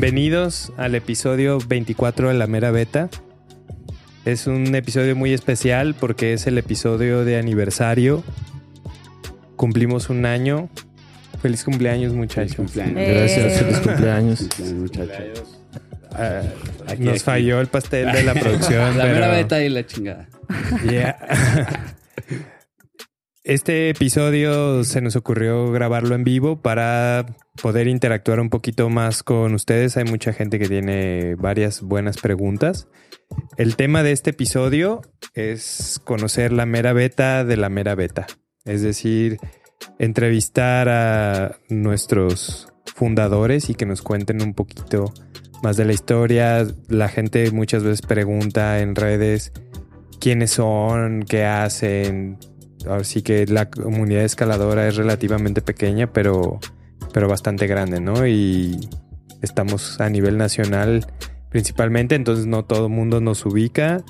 Bienvenidos al episodio 24 de la Mera Beta. Es un episodio muy especial porque es el episodio de aniversario. Cumplimos un año. Feliz cumpleaños, muchachos. Gracias, feliz cumpleaños. Ah, nos falló el pastel de la producción. La pero- mera beta y la chingada. Yeah. Este episodio se nos ocurrió grabarlo en vivo para poder interactuar un poquito más con ustedes. Hay mucha gente que tiene varias buenas preguntas. El tema de este episodio es conocer la mera beta de la mera beta. Es decir, entrevistar a nuestros fundadores y que nos cuenten un poquito más de la historia. La gente muchas veces pregunta en redes quiénes son, qué hacen. Ahora sí que la comunidad escaladora es relativamente pequeña, pero, pero bastante grande, ¿no? Y estamos a nivel nacional principalmente, entonces no todo el mundo nos ubica.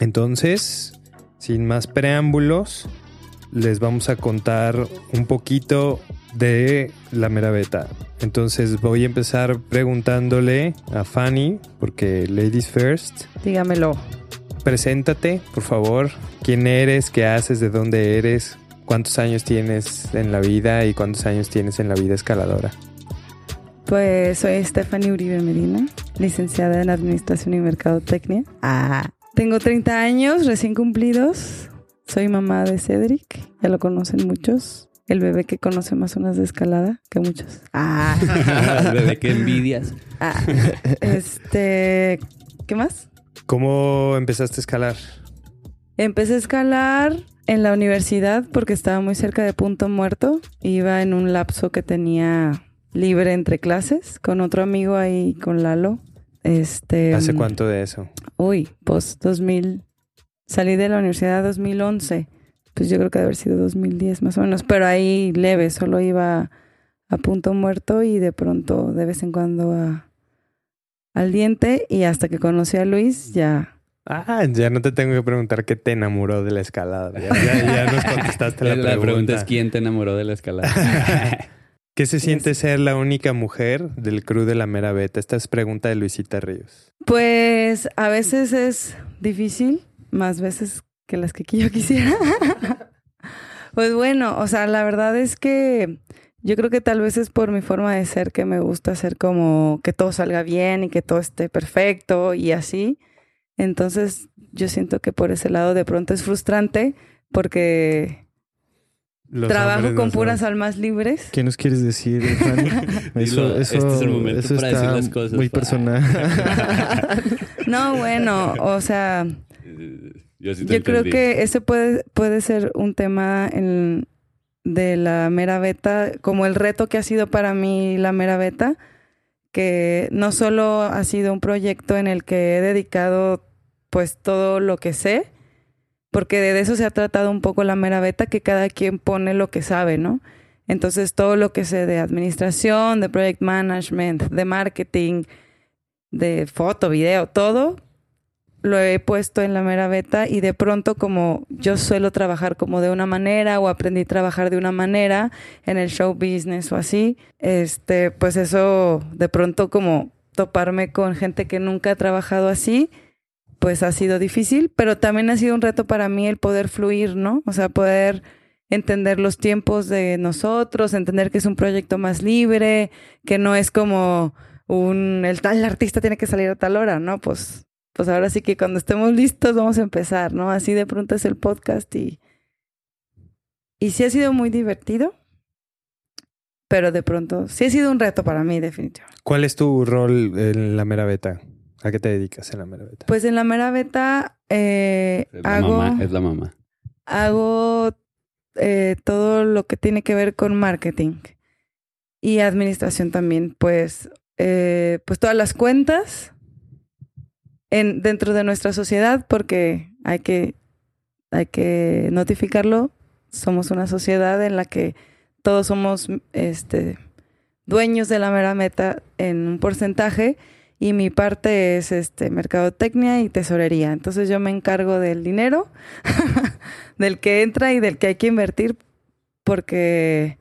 Entonces, sin más preámbulos, les vamos a contar un poquito de la mera beta. Entonces voy a empezar preguntándole a Fanny, porque ladies first. Dígamelo. Preséntate, por favor. ¿Quién eres? ¿Qué haces? ¿De dónde eres? ¿Cuántos años tienes en la vida y cuántos años tienes en la vida escaladora? Pues soy Stephanie Uribe Medina, licenciada en Administración y Mercadotecnia. Ah. Tengo 30 años recién cumplidos. Soy mamá de Cedric, ya lo conocen muchos. El bebé que conoce más zonas de escalada que muchos. Ah. Bebé, qué envidias. Ah. Este, ¿qué más? ¿Cómo empezaste a escalar? Empecé a escalar en la universidad porque estaba muy cerca de Punto Muerto. Iba en un lapso que tenía libre entre clases con otro amigo ahí, con Lalo. Este, ¿Hace mm, cuánto de eso? Uy, pues 2000. Salí de la universidad 2011. Pues yo creo que debe haber sido 2010 más o menos. Pero ahí leve, solo iba a Punto Muerto y de pronto de vez en cuando a, al diente. Y hasta que conocí a Luis ya Ah, ya no te tengo que preguntar qué te enamoró de la escalada. Ya, ya- ya nos contestaste la, La, pregunta. pregunta es quién te enamoró de la escalada. ¿Qué se siente ser la única mujer del crew de la mera beta? Esta es pregunta de Luisita Ríos. Pues a veces es difícil, más veces que las que yo quisiera. pues bueno, o sea, la verdad es que yo creo que tal vez es por mi forma de ser que me gusta hacer como que todo salga bien y que todo esté perfecto y así. Entonces yo siento que por ese lado de pronto es frustrante porque Los trabajo con puras almas libres. ¿Qué nos quieres decir, Fanny? Dilo, este es el momento eso para está decir las cosas, muy personal. No, bueno, o sea, Yo, sí te Yo creo que ese puede, puede ser un tema en- de la mera beta, como el reto que ha sido para mí la mera beta, que no solo ha sido un proyecto en el que he dedicado pues todo lo que sé, porque de eso se ha tratado un poco la mera beta, que cada quien pone lo que sabe, ¿no? Entonces todo lo que sé de administración, de project management, de marketing, de foto, video, todo, lo he puesto en la mera beta y de pronto como yo suelo trabajar como de una manera o aprendí a trabajar de una manera en el show business o así, este, pues eso de pronto como toparme con gente que nunca ha trabajado así, pues ha sido difícil, pero también ha sido un reto para mí el poder fluir, ¿no? O sea, poder entender los tiempos de nosotros, entender que es un proyecto más libre, que no es como un el tal artista tiene que salir a tal hora, ¿no? Pues pues ahora sí que cuando estemos listos vamos a empezar, ¿no? Así de pronto es el podcast y y sí ha sido muy divertido, pero de pronto sí ha sido un reto para mí definitivamente. ¿Cuál es tu rol en la mera beta? ¿A qué te dedicas en la mera beta? Pues en la mera beta eh, Es la hago mamá, es la mamá. hago eh, todo lo que tiene que ver con marketing y administración también. Pues, eh, pues todas las cuentas en, dentro de nuestra sociedad, porque hay que, hay que notificarlo. Somos una sociedad en la que todos somos este, dueños de la mera meta en un porcentaje y mi parte es este mercadotecnia y tesorería. Entonces yo me encargo del dinero, del que entra y del que hay que invertir porque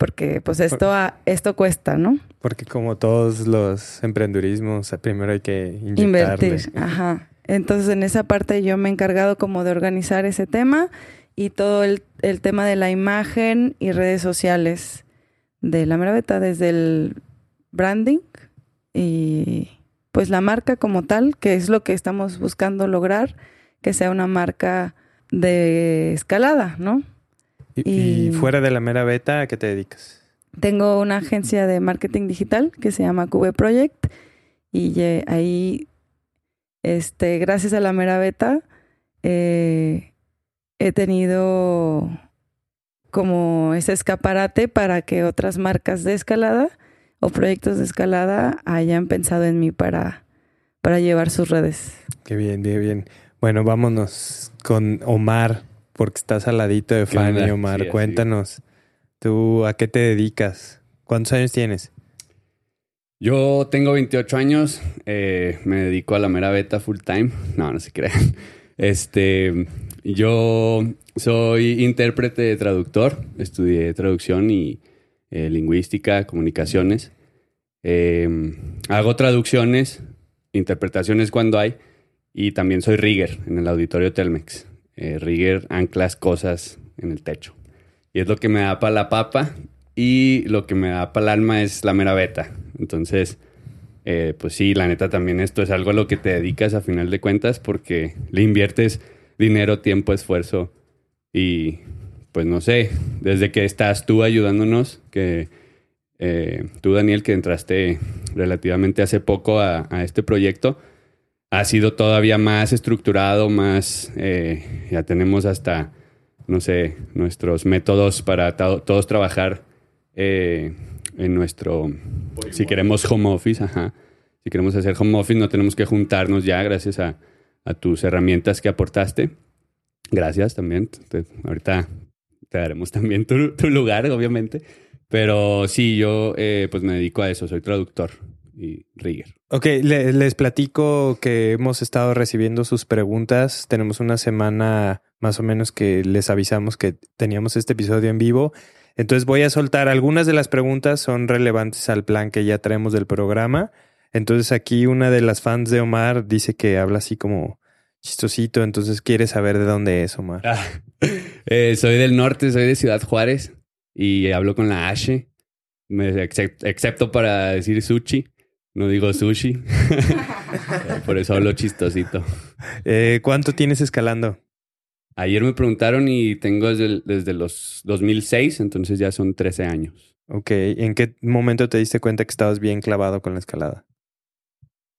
porque pues esto a- esto cuesta, ¿no? Porque como todos los emprendurismos, primero hay que inyectarle. Invertir, ajá. Entonces en esa parte yo me he encargado como de organizar ese tema y todo el, el tema de la imagen y redes sociales de la mera beta, desde el branding y pues la marca como tal, que es lo que estamos buscando lograr, que sea una marca de escalada, ¿no? Y, fuera de la mera beta, ¿a qué te dedicas? Tengo una agencia de marketing digital que se llama Cube Project y ahí, este, gracias a la mera beta, eh, he tenido como ese escaparate para que otras marcas de escalada o proyectos de escalada hayan pensado en mí para, para llevar sus redes. Qué bien, qué bien. Bueno, vámonos con Omar, porque estás al ladito de ¿Qué Fanny? Omar. Sí. Cuéntanos, ¿tú a qué te dedicas? ¿Cuántos años tienes? Yo tengo 28 años, eh, me dedico a la mera beta full time. No, no se crean. Este, yo soy intérprete traductor, estudié traducción y eh, lingüística, comunicaciones. Eh, hago traducciones, interpretaciones cuando hay, y también soy rigger en el auditorio Telmex. Eh, rigger anclas cosas en el techo. Y es lo que me da para la papa y lo que me da para el alma es la mera beta. Entonces, eh, pues sí, la neta también esto es algo a lo que te dedicas a final de cuentas porque le inviertes dinero, tiempo, esfuerzo y pues no sé, desde que estás tú ayudándonos, que eh, tú Daniel que entraste relativamente hace poco a, a este proyecto, ha sido todavía más estructurado, más, eh, ya tenemos hasta, no sé, nuestros métodos para to- todos trabajar eh, en nuestro, si queremos home office, ajá. Si queremos hacer home office, no tenemos que juntarnos ya gracias a, tus herramientas que aportaste. Gracias también. Ahorita te daremos también tu, tu lugar, obviamente. Pero sí, yo eh, pues me dedico a eso. Soy traductor y rigger. Ok, le- les platico que hemos estado recibiendo sus preguntas. Tenemos una semana más o menos que les avisamos que teníamos este episodio en vivo. Entonces voy a soltar algunas de las preguntas, son relevantes al plan que ya traemos del programa. Entonces aquí una de las fans de Omar dice que habla así como chistosito, entonces quiere saber de dónde es Omar. Ah, eh, soy del norte, soy de Ciudad Juárez y hablo con la H, excepto para decir sushi. No digo sushi. Por eso hablo chistosito. Eh, ¿Cuánto tienes escalando? Ayer me preguntaron y tengo desde, el- desde los 2006, entonces ya son 13 años. Ok, ¿en qué momento te diste cuenta que estabas bien clavado con la escalada?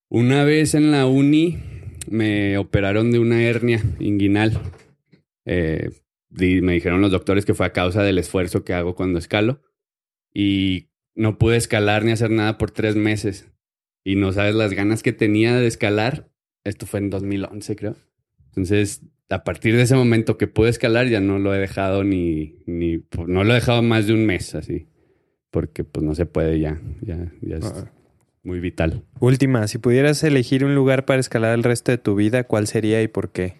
Una vez en la uni me operaron de una hernia inguinal. Eh, me dijeron los doctores que fue a causa del esfuerzo que hago cuando escalo. Y no pude escalar ni hacer nada por tres meses. Y no sabes las ganas que tenía de escalar. Esto fue en 2011, creo. Entonces, a partir de ese momento que pude escalar, ya no lo he dejado ni, ni pues, no lo he dejado más de un mes así. Porque pues no se puede ya. Ya, ya es Ah. muy vital. Última, si pudieras elegir un lugar para escalar el resto de tu vida, ¿cuál sería y por qué?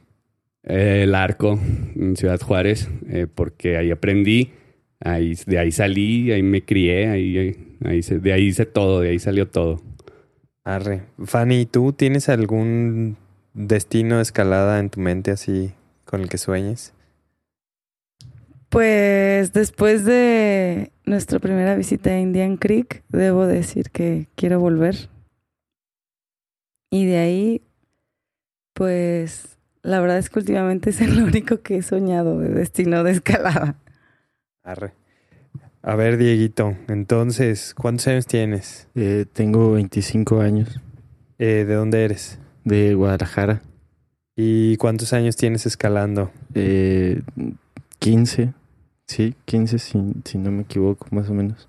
Eh, el arco en Ciudad Juárez, eh, porque ahí aprendí, ahí, de ahí salí, ahí me crié, ahí, ahí, ahí se- de ahí hice todo, de ahí salió todo. Arre. Fanny, ¿tú tienes algún destino de escalada en tu mente así con el que sueñes? Pues después de nuestra primera visita a Indian Creek, debo decir que quiero volver. Y de ahí, pues la verdad es que últimamente es el único que he soñado de destino de escalada. Arre. A ver, Dieguito, entonces, ¿cuántos años tienes? Eh, tengo 25 años. Eh, ¿De dónde eres? De Guadalajara. ¿Y cuántos años tienes escalando? Eh, 15. Sí, 15 si, si no me equivoco, más o menos.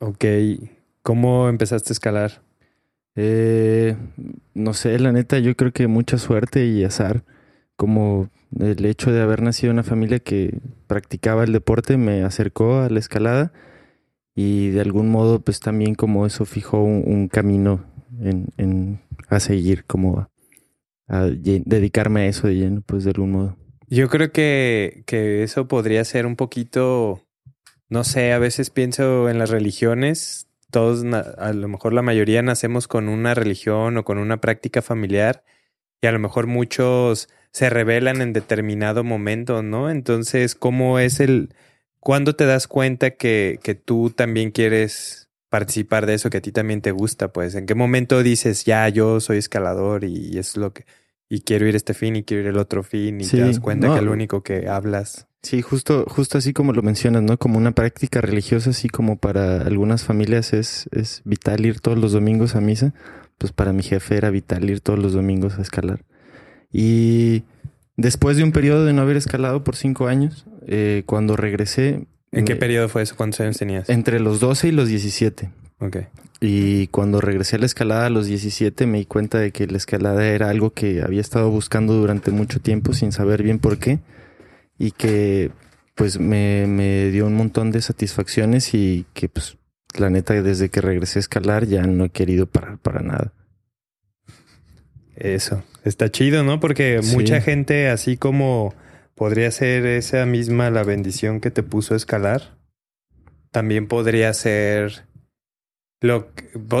Ok. ¿Cómo empezaste a escalar? Eh, no sé, la neta, yo creo que mucha suerte y azar. Como el hecho de haber nacido en una familia que practicaba el deporte me acercó a la escalada y de algún modo pues también como eso fijó un, camino en, a seguir, como a, dedicarme a eso de lleno, pues de algún modo. Yo creo que, que eso podría ser un poquito, no sé, a veces pienso en las religiones, todos, a lo mejor la mayoría nacemos con una religión o con una práctica familiar y a lo mejor muchos se revelan en determinado momento, ¿no? Entonces, ¿cómo es el... ¿Cuándo te das cuenta que, que tú también quieres participar de eso, que a ti también te gusta? Pues, ¿en qué momento dices, ya, yo soy escalador y es lo que... Y quiero ir a este fin y quiero ir al otro fin y te das cuenta que el único que hablas... Sí, justo, justo así como lo mencionas, ¿no? Como una práctica religiosa, así como para algunas familias es, es vital ir todos los domingos a misa, pues para mi jefe era vital ir todos los domingos a escalar. Y después de un periodo de no haber escalado por cinco años, eh, cuando regresé... ¿En qué periodo fue eso? ¿Cuántos años tenías? Entre los 12 y los 17. Ok. Y cuando regresé a la escalada a los 17 me di cuenta de que la escalada era algo que había estado buscando durante mucho tiempo sin saber bien por qué. Y que pues me, me dio un montón de satisfacciones y que pues la neta desde que regresé a escalar ya no he querido parar para nada. Eso. Está chido, ¿no? Porque mucha gente, así como podría ser esa misma la bendición que te puso a escalar, también podría ser lo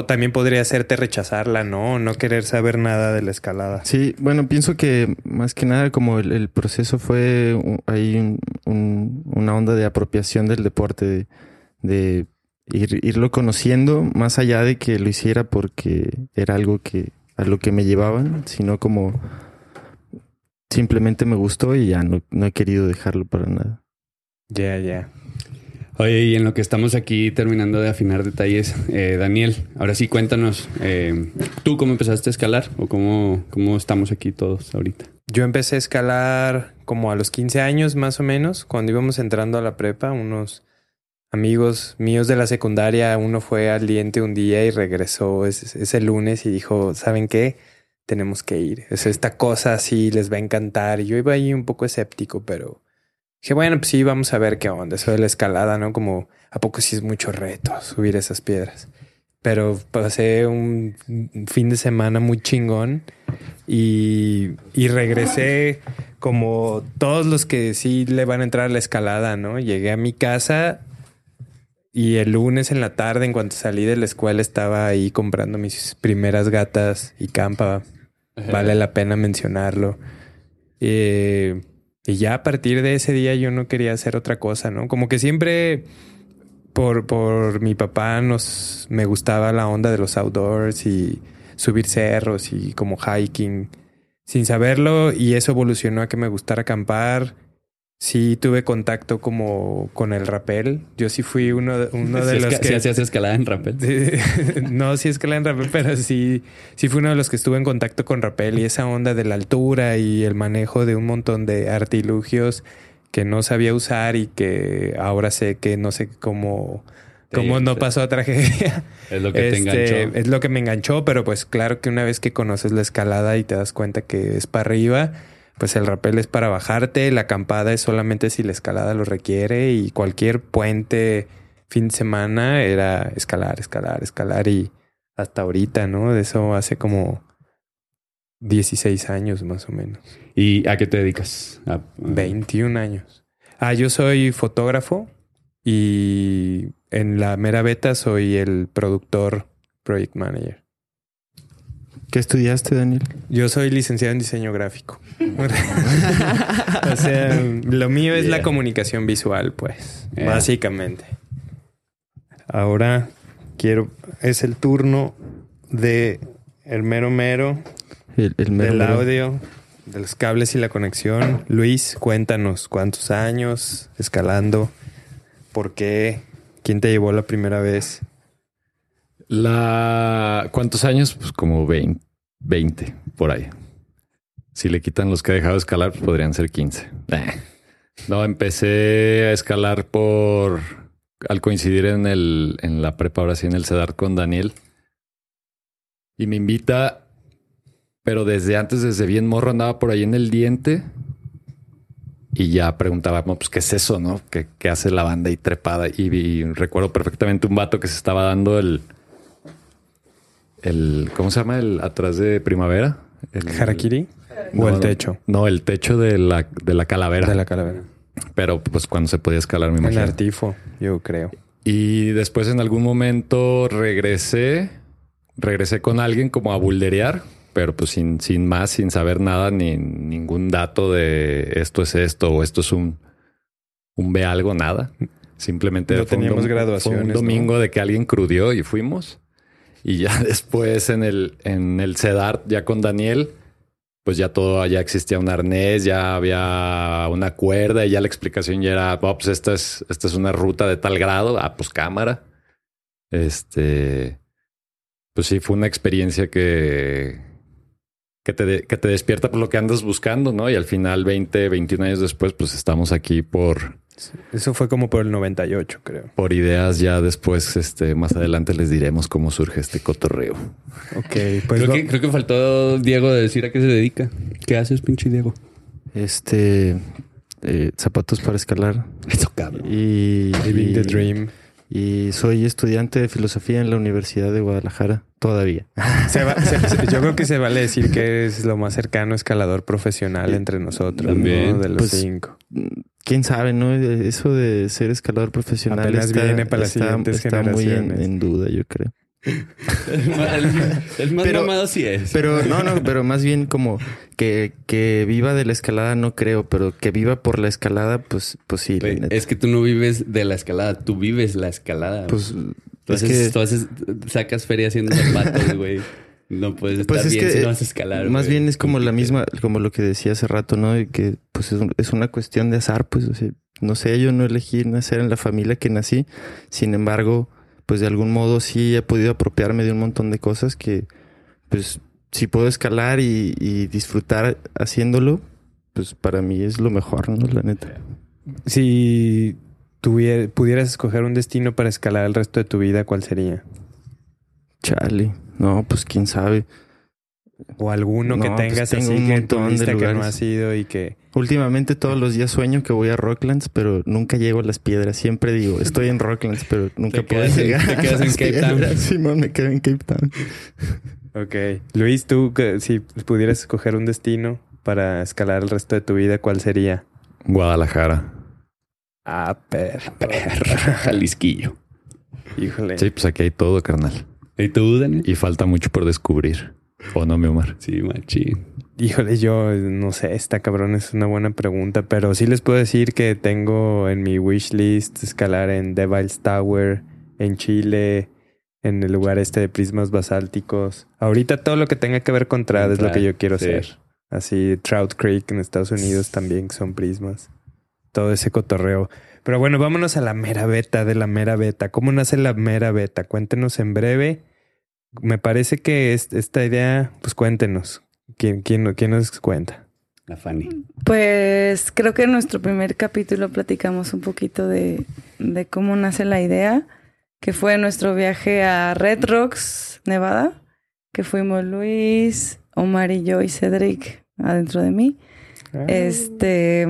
también podría hacerte rechazarla, ¿no? No querer saber nada de la escalada. Sí, bueno, pienso que más que nada como el, proceso fue ahí una onda de apropiación del deporte, de, irlo conociendo más allá de que lo hiciera porque era algo que a lo que me llevaban, sino como simplemente me gustó y ya no, no he querido dejarlo para nada. Ya, ya. Oye, y en lo que estamos aquí terminando de afinar detalles, eh, Daniel, ahora sí cuéntanos, eh, ¿tú cómo empezaste a escalar o cómo, cómo estamos aquí todos ahorita? Yo empecé a escalar como a los 15 años más o menos, cuando íbamos entrando a la prepa, unos amigos míos de la secundaria, uno fue al diente un día y regresó ese, lunes y dijo, ¿saben qué? Tenemos que ir. Es esta cosa así les va a encantar. Y yo iba ahí un poco escéptico, pero dije, bueno, pues sí, vamos a ver qué onda. Eso de la escalada, ¿no? Como, ¿a poco sí es mucho reto subir esas piedras? Pero pasé un fin de semana muy chingón y, y regresé como todos los que sí le van a entrar a la escalada, ¿no? Llegué a mi casa y el lunes en la tarde, en cuanto salí de la escuela, estaba ahí comprando mis primeras gatas y campa. Vale la pena mencionarlo. Eh, y ya a partir de ese día yo no quería hacer otra cosa, ¿no? Como que siempre por, por mi papá nos me gustaba la onda de los outdoors y subir cerros y como hiking sin saberlo y eso evolucionó a que me gustara acampar sí tuve contacto como con el rapel. Yo sí fui uno, uno de los que... ¿Sí hacías escalada en rapel? no, sí escalada en rapel, pero sí, sí fui uno de los que estuve en contacto con rapel y esa onda de la altura y el manejo de un montón de artilugios que no sabía usar y que ahora sé que no sé cómo... cómo no pasó a tragedia. Es lo que te este, enganchó. Es lo que me enganchó, pero pues claro que una vez que conoces la escalada y te das cuenta que es para arriba, pues el rappel es para bajarte, la acampada es solamente si la escalada lo requiere y cualquier puente fin de semana era escalar, escalar, escalar y hasta ahorita, ¿no? De eso hace como 16 años más o menos. ¿Y a qué te dedicas? A, 21 años. Ah, yo soy fotógrafo y en la mera beta soy el productor, project manager. ¿Qué estudiaste, Daniel? Yo soy licenciado en diseño gráfico. o sea, lo mío es la comunicación visual, pues, básicamente. Ahora quiero, es el turno de el mero mero, el, del audio, de los cables y la conexión. Luis, cuéntanos cuántos años escalando, por qué, quién te llevó la primera vez. La ¿cuántos años? Pues como 20, 20 por ahí. Si le quitan los que he dejado de escalar, pues podrían ser 15. Eh. No, empecé a escalar por al coincidir en el en la prepa ahora sí en el CEDAR con Daniel. Y me invita, pero desde antes, desde bien morro, andaba por ahí en el diente. Y ya preguntaba, pues, ¿qué es eso, no? ¿Qué, qué hace la banda ahí trepada? Y, recuerdo perfectamente un vato que se estaba dando el, el, ¿cómo se llama? El atrás de primavera. El harakiri. ¿O el techo? No, el techo de la, de la calavera. De la calavera. Pero pues cuando se podía escalar, me imagino. En artifo, yo creo. Y después en algún momento regresé, regresé con alguien como a bulderear, pero pues sin, sin más, sin saber nada, ni ningún dato de esto es esto o esto es un, un ve algo, nada. Simplemente no teníamos un, un domingo de que alguien crudió y fuimos. Y ya después en el, en el ya con Daniel, pues ya todo, ya existía un arnés, ya había una cuerda y ya la explicación ya era, oh, pues esta es, esta es una ruta de tal grado, ah, pues cámara. Este, pues sí, fue una experiencia que, que te, que te despierta por lo que andas buscando, ¿no? Y al final, 20, 21 años después, pues estamos aquí por... Eso fue como por el 98, creo. Por ideas ya después, este, más adelante les diremos cómo surge este cotorreo. Ok, pues creo, que, creo que faltó Diego de decir a qué se dedica. ¿Qué haces, pinche Diego? Este, eh, zapatos para escalar. Eso cabrón. Y Living the Dream. Y soy estudiante de filosofía en la Universidad de Guadalajara todavía. yo creo que se vale decir que es lo más cercano escalador profesional entre nosotros, También. De los pues, cinco. Quién sabe, ¿no? Eso de ser escalador profesional está, viene para las está muy en duda, yo creo el, más pero, sí es. Pero no, no, pero más bien como que, que viva de la escalada no creo, pero que viva por la escalada, pues, pues sí. es que tú no vives de la escalada, tú vives la escalada. Pues tú haces, sacas feria haciendo zapatos, güey. No puedes estar pues bien si no vas a escalar. Más bien es como la misma, como lo que decía hace rato, ¿no? que pues es, una cuestión de azar, pues, no sé, yo no elegí nacer en la familia que nací. Sin embargo, pues de algún modo sí he podido apropiarme de un montón de cosas que, pues, si puedo escalar y, disfrutar haciéndolo, pues para mí es lo mejor, ¿no? La neta. Si tuviera, pudieras escoger un destino para escalar el resto de tu vida, ¿cuál sería? Chale. No, pues quién sabe. O alguno que pues tengas así un montón de que no ha sido y que... Últimamente todos los días sueño que voy a Rocklands, pero nunca llego a las piedras. Siempre digo, estoy en Rocklands, pero nunca puedo llegar. Te quedas en Cape Town. Simón, me quedo en Cape Town. ok. Luis, tú, si pudieras escoger un destino para escalar el resto de tu vida, ¿cuál sería? Guadalajara. Ah, perro. Jalisquillo. Híjole. Sí, pues aquí hay todo, carnal. ¿Y tú, Dani? Y falta mucho por descubrir. ¿O no, mi Omar? Sí, machín. Híjole, yo no sé, esta cabrón es una buena pregunta, pero sí les puedo decir que tengo en mi wish list escalar en Devil's Tower, en Chile, en el lugar este de prismas basálticos. Ahorita todo lo que tenga que ver con trad es lo que yo quiero hacer. Así, Trout Creek en Estados Unidos también son prismas. Todo ese cotorreo. Pero bueno, vámonos a la mera beta de la mera beta. ¿Cómo nace la mera beta? Cuéntenos en breve me parece que esta idea, pues cuéntenos. ¿Quién, quién, quién nos cuenta? La Fanny. Pues creo que en nuestro primer capítulo platicamos un poquito de, de cómo nace la idea, que fue nuestro viaje a Red Rocks, Nevada, que fuimos Luis, Omar y yo y Cedric adentro de mí. Ah. Este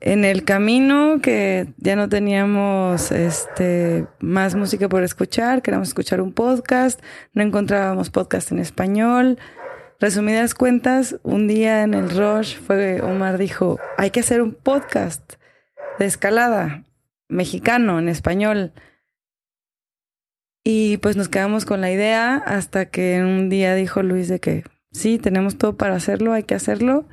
en el camino que ya no teníamos este más música por escuchar, queríamos escuchar un podcast, no encontrábamos podcast en español. Resumidas cuentas, un día en el Rush fue Omar dijo, "Hay que hacer un podcast de escalada mexicano en español." Y pues nos quedamos con la idea hasta que un día dijo Luis de que sí, tenemos todo para hacerlo, hay que hacerlo.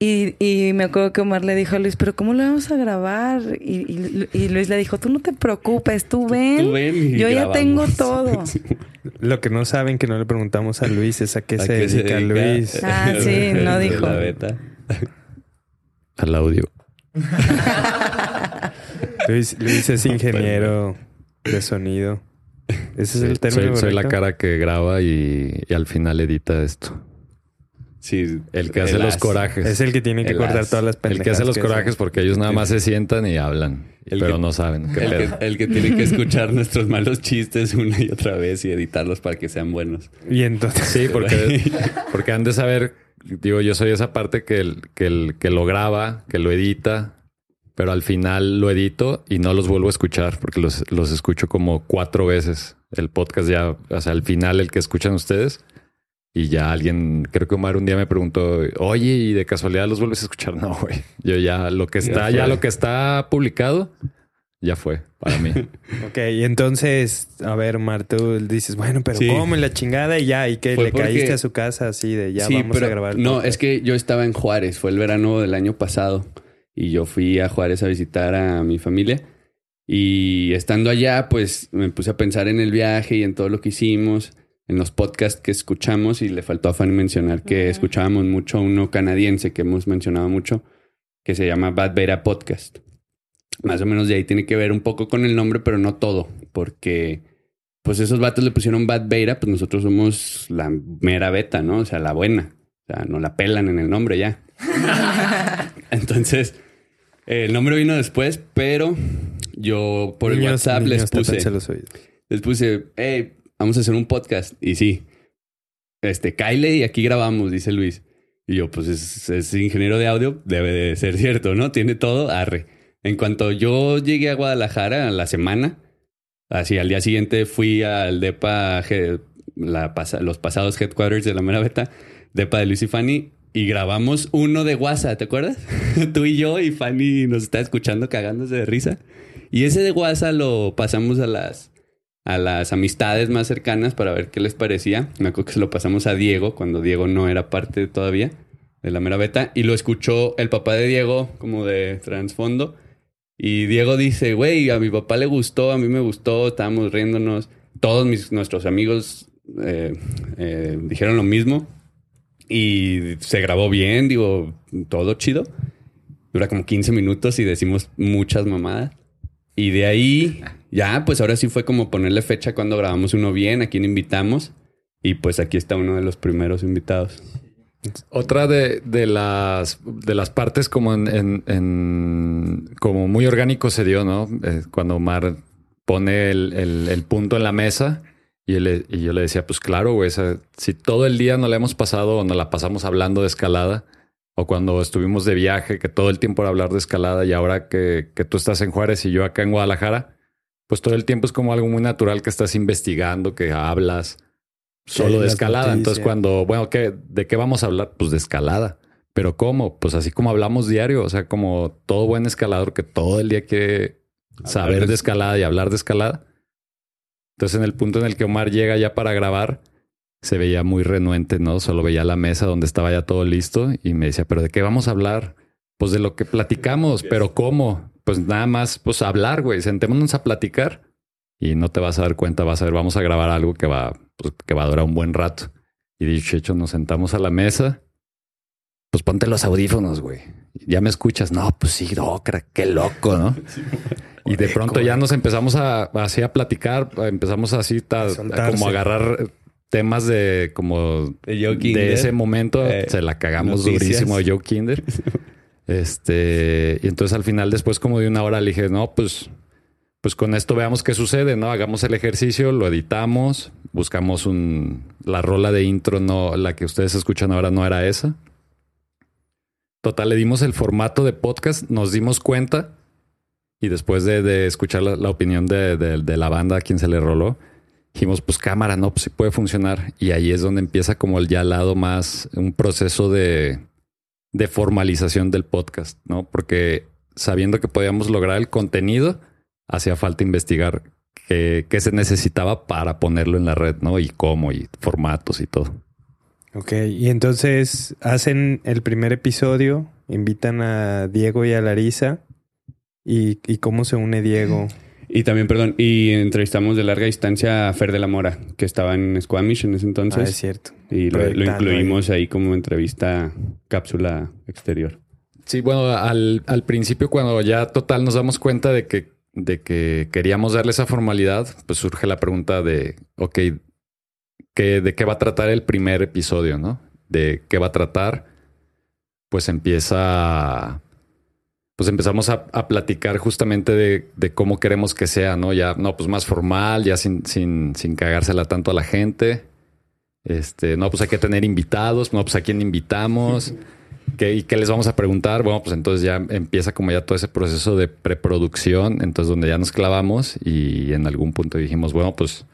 Y, y me acuerdo que Omar le dijo a Luis, pero ¿cómo lo vamos a grabar? Y, y- y Luis le dijo, tú no te preocupes, tú ven. Tú ven y yo ya tengo todo. Lo que no saben que no le preguntamos a Luis es a qué, ¿A se, qué dedica Luis. Ah, sí, no dijo. La beta. Al audio. Luis. Luis es ingeniero de sonido. Ese es el término soy, soy la cara que graba y, y al final edita esto. Sí, El que hace los corajes. Es el que tiene que El cortar as. todas las El pendejadas. que hace los que corajes porque ellos nada más se sientan y hablan. El pero que- no saben qué El pedo. que, el que tiene que escuchar nuestros malos chistes una y otra vez y editarlos para que sean buenos. Y entonces, Sí, porque, porque han de saber, digo, yo soy esa parte que, el, que, el, que lo graba, que lo edita, pero al final lo edito y no los vuelvo a escuchar porque los, los escucho como cuatro veces. El podcast ya, o sea, al final el que escuchan ustedes y ya alguien, creo que Omar un día me preguntó, oye, ¿y de casualidad los vuelves a escuchar? No, güey. Yo ya, lo que está, Ya lo que está publicado, ya fue para mí. ok, y entonces, a ver, Mar, tú dices, bueno, pero Sí. ¿cómo? La chingada y ya, y que le porque- caíste a su casa así de ya sí, vamos pero a grabar. no, es que yo estaba en Juárez, fue el verano del año pasado y yo fui a Juárez a visitar a mi familia y estando allá pues me puse a pensar en el viaje y en todo lo que hicimos, en los podcasts que escuchamos y le faltó a Fanny mencionar que escuchábamos mucho uno canadiense que hemos mencionado mucho que se llama Bad Beta Podcast. Más o menos de ahí tiene que ver un poco con el nombre, pero no todo, porque pues esos vatos le pusieron Bad Beta, pues nosotros somos la mera beta, ¿no? O sea, la buena. O sea, no la pelan en el nombre ya. Entonces, eh, el nombre vino después, pero yo por el Niños, WhatsApp les puse, los oídos. les puse, hey, vamos a hacer un podcast. Y sí, este, Kyle y aquí grabamos, dice Luis. Y yo, pues es, ingeniero de audio, debe de ser cierto, ¿no? Tiene todo, arre. En cuanto yo llegué a Guadalajara la semana, así al día siguiente fui al DEPA, la los pasados headquarters de la mera beta, DEPA de Luis y Fanny, y grabamos uno de WhatsApp, ¿te acuerdas? Tú y yo y Fanny nos está escuchando cagándose de risa. Y ese de WhatsApp lo pasamos a las, a las amistades más cercanas para ver qué les parecía. Me acuerdo que se lo pasamos a Diego cuando Diego no era parte todavía de la mera beta y lo escuchó el papá de Diego como de trasfondo. Y Diego dice, güey, a mi papá le gustó, a mí me gustó, estábamos riéndonos. Todos mis, nuestros amigos eh, eh, dijeron lo mismo. Y se grabó bien, digo, todo chido. Dura como 15 minutos y decimos muchas mamadas. Y de ahí, ya, pues ahora sí fue como ponerle fecha cuando grabamos uno bien, a quién invitamos. Y pues aquí está uno de los primeros invitados. Otra de, de las de las partes como en, como muy orgánico se dio, ¿no? Eh, cuando Omar pone el, el- punto en la mesa y, él y yo le decía, pues claro, güey, si todo el día no la hemos pasado o nos la pasamos hablando de escalada, o cuando estuvimos de viaje, que todo el tiempo era hablar de escalada, y ahora que, que tú estás en Juárez y yo acá en Guadalajara, pues todo el tiempo es como algo muy natural que estás investigando, que hablas solo de escalada. Entonces, cuando, bueno, ¿qué, ¿de qué vamos a hablar? Pues de escalada. Pero ¿cómo? Pues así como hablamos diario, o sea, como todo buen escalador que todo el día quiere saber de escalada y hablar de escalada. Entonces, en el punto en el que Omar llega ya para grabar, se veía muy renuente, ¿no? Solo veía la mesa donde estaba ya todo listo y me decía, ¿pero de qué vamos a hablar? Pues de lo que platicamos, pero ¿cómo? Pues nada más, pues hablar, güey. Sentémonos a platicar y no te vas a dar cuenta, vas a ver, vamos a grabar algo que va, pues, que va a durar un buen rato. Y dicho hecho, nos sentamos a la mesa. Pues ponte los audífonos, güey. Ya me escuchas. No, pues sí, no, crack, qué loco, ¿no? Y de pronto ya nos empezamos a así a platicar, empezamos así a, como a agarrar temas de como De Joe de Kinder. ese momento Eh, se la cagamos noticias. durísimo a Joe Kinder. este, y entonces al final, después como de una hora, le dije, no, pues, pues con esto veamos qué sucede, ¿no? Hagamos el ejercicio, lo editamos, buscamos un la rola de intro, no, la que ustedes escuchan ahora no era esa. Total, le dimos el formato de podcast, nos dimos cuenta y después de, de escuchar la, la opinión de, de- de la banda a quien se le roló, dijimos, pues cámara, no, pues sí puede funcionar. Y ahí es donde empieza como el ya al lado más, un proceso de, de formalización del podcast, ¿no? Porque sabiendo que podíamos lograr el contenido, hacía falta investigar qué, qué se necesitaba para ponerlo en la red, ¿no? Y cómo, y formatos y todo. Ok, y entonces hacen el primer episodio, invitan a Diego y a Larisa. ¿Y, y cómo se une Diego? Y también, perdón, y entrevistamos de larga distancia a Fer de la Mora, que estaba en Squamish en ese Ah, entonces. es cierto. y lo, incluimos ahí. como entrevista cápsula exterior. Sí, bueno, al, al principio cuando ya total nos damos cuenta de que, de que queríamos darle esa formalidad, pues surge la pregunta de, ok, ¿qué, ¿de qué va a tratar el primer episodio, no? ¿De qué va a tratar? Pues empieza, pues empezamos a, a platicar justamente de, de cómo queremos que sea, ¿no? Ya, no, pues más formal, ya sin, sin, sin cagársela tanto a la gente. Este, no, pues hay que tener invitados, no, pues a quién invitamos. ¿Qué, ¿Y qué les vamos a preguntar? Bueno, pues entonces ya empieza como ya todo ese proceso de preproducción, entonces donde ya nos clavamos y en algún punto dijimos, bueno, pues,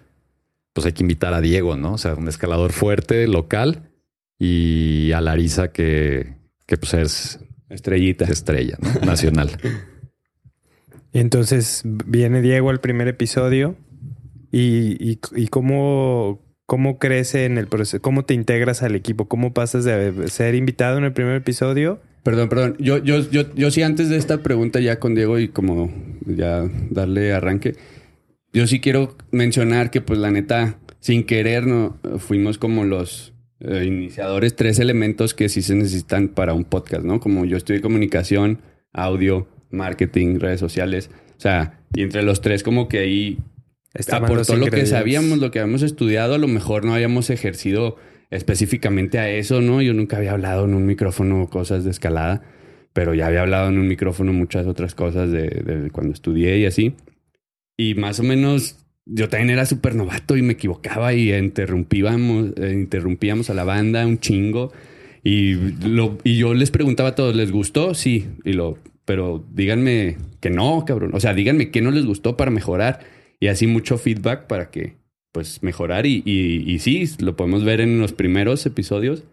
pues hay que invitar a Diego, ¿no? O sea, un escalador fuerte, local, y a Larisa que, que pues es Estrellita. estrella, ¿no? Nacional. Y entonces viene Diego al primer episodio. ¿Y, y, y cómo, cómo crece en el proceso? ¿Cómo te integras al equipo? ¿Cómo pasas de ser invitado en el primer episodio? Perdón, perdón. Yo, yo, yo, yo sí, antes de esta pregunta ya con Diego y como ya darle arranque, yo sí quiero mencionar que pues la neta, sin querer, no fuimos como los eh, iniciadores, tres elementos que sí se necesitan para un podcast, ¿no? Como yo estudié comunicación, audio, marketing, redes sociales. O sea, y entre los tres como que ahí Estaban aportó lo que sabíamos, lo que habíamos estudiado, a lo mejor no habíamos ejercido específicamente a eso, ¿no? Yo nunca había hablado en un micrófono cosas de escalada, pero ya había hablado en un micrófono muchas otras cosas de, de cuando estudié y así. Y más o menos yo también era súper novato y me equivocaba y interrumpíamos, eh, interrumpíamos a la banda un chingo. Y, lo, y yo les preguntaba a todos, ¿les gustó? Sí. Y lo, pero díganme que no, cabrón. O sea, díganme qué no les gustó para mejorar. Y así mucho feedback para que, pues, mejorar. Y, y, y sí, lo podemos ver en los primeros episodios.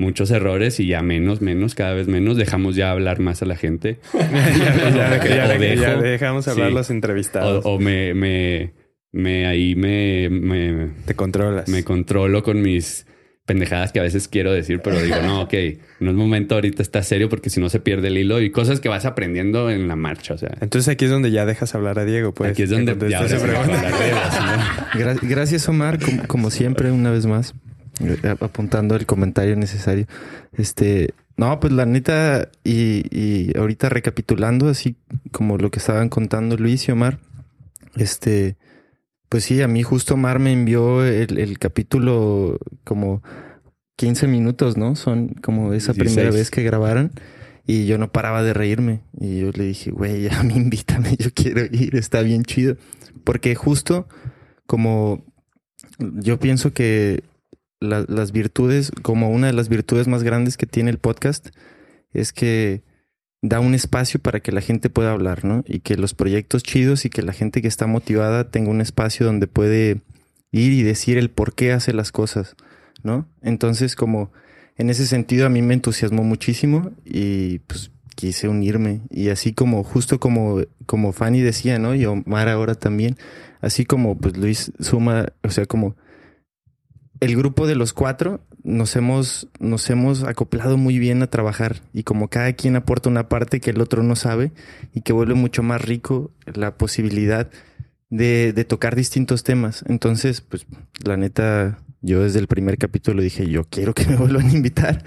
Muchos errores y ya menos, menos, cada vez menos. Dejamos ya hablar más a la gente. ya, ya- ya- ya dejamos hablar Sí. los O, entrevistados. o me, me, me ahí me, me, Te controlas. me controlo con mis pendejadas que a veces quiero decir, pero digo, no, ok, no es momento ahorita, está serio porque si no se pierde el hilo y cosas que vas aprendiendo en la marcha. O sea, Entonces aquí es donde ya dejas hablar a Diego, pues. aquí es donde ya. Gra- gracias, Omar, como, como siempre, una vez más, eh, apuntando el comentario necesario. Este, no, pues la neta, y, y ahorita recapitulando, así como lo que estaban contando Luis y Omar, este, pues sí, a mí justo Omar me envió el, el capítulo como 15 minutos, ¿no? Son como esa 16. primera vez que grabaron. Y yo no paraba de reírme. Y yo le dije, güey, ya me invítame, yo quiero ir, está bien chido. Porque justo como yo pienso que la- las virtudes, como una de las virtudes más grandes que tiene el podcast, es que da un espacio para que la gente pueda hablar, ¿no? Y que los proyectos chidos y que la gente que está motivada tenga un espacio donde puede ir y decir el por qué hace las cosas, ¿no? Entonces, como en ese sentido a mí me entusiasmó muchísimo y pues quise unirme y así como justo como como Fanny decía, ¿no? Y Omar ahora también, así como pues Luis suma, o sea, como el grupo de los cuatro nos hemos, nos hemos acoplado muy bien a trabajar y como cada quien aporta una parte que el otro no sabe y que vuelve mucho más rico la posibilidad de, de tocar distintos temas. Entonces, pues la neta, yo desde el primer capítulo dije, yo quiero que me vuelvan a invitar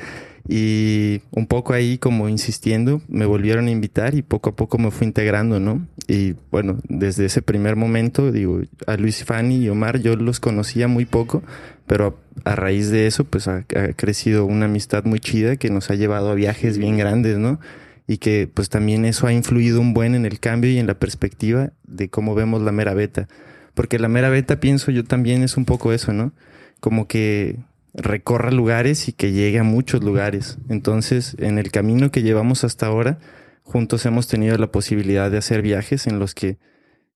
y un poco ahí como insistiendo, me volvieron a invitar y poco a poco me fui integrando, ¿no? Y bueno, desde ese primer momento, digo, a Luis Fanny y Omar yo los conocía muy poco, pero a, raíz de eso, pues ha, ha crecido una amistad muy chida que nos ha llevado a viajes bien grandes, ¿no? Y que pues también eso ha influido un buen en el cambio y en la perspectiva de cómo vemos la mera beta. Porque la mera beta, pienso yo también es un poco eso, ¿no? Como que recorra lugares y que llegue a muchos lugares. Entonces, en el camino que llevamos hasta ahora, juntos hemos tenido la posibilidad de hacer viajes en los que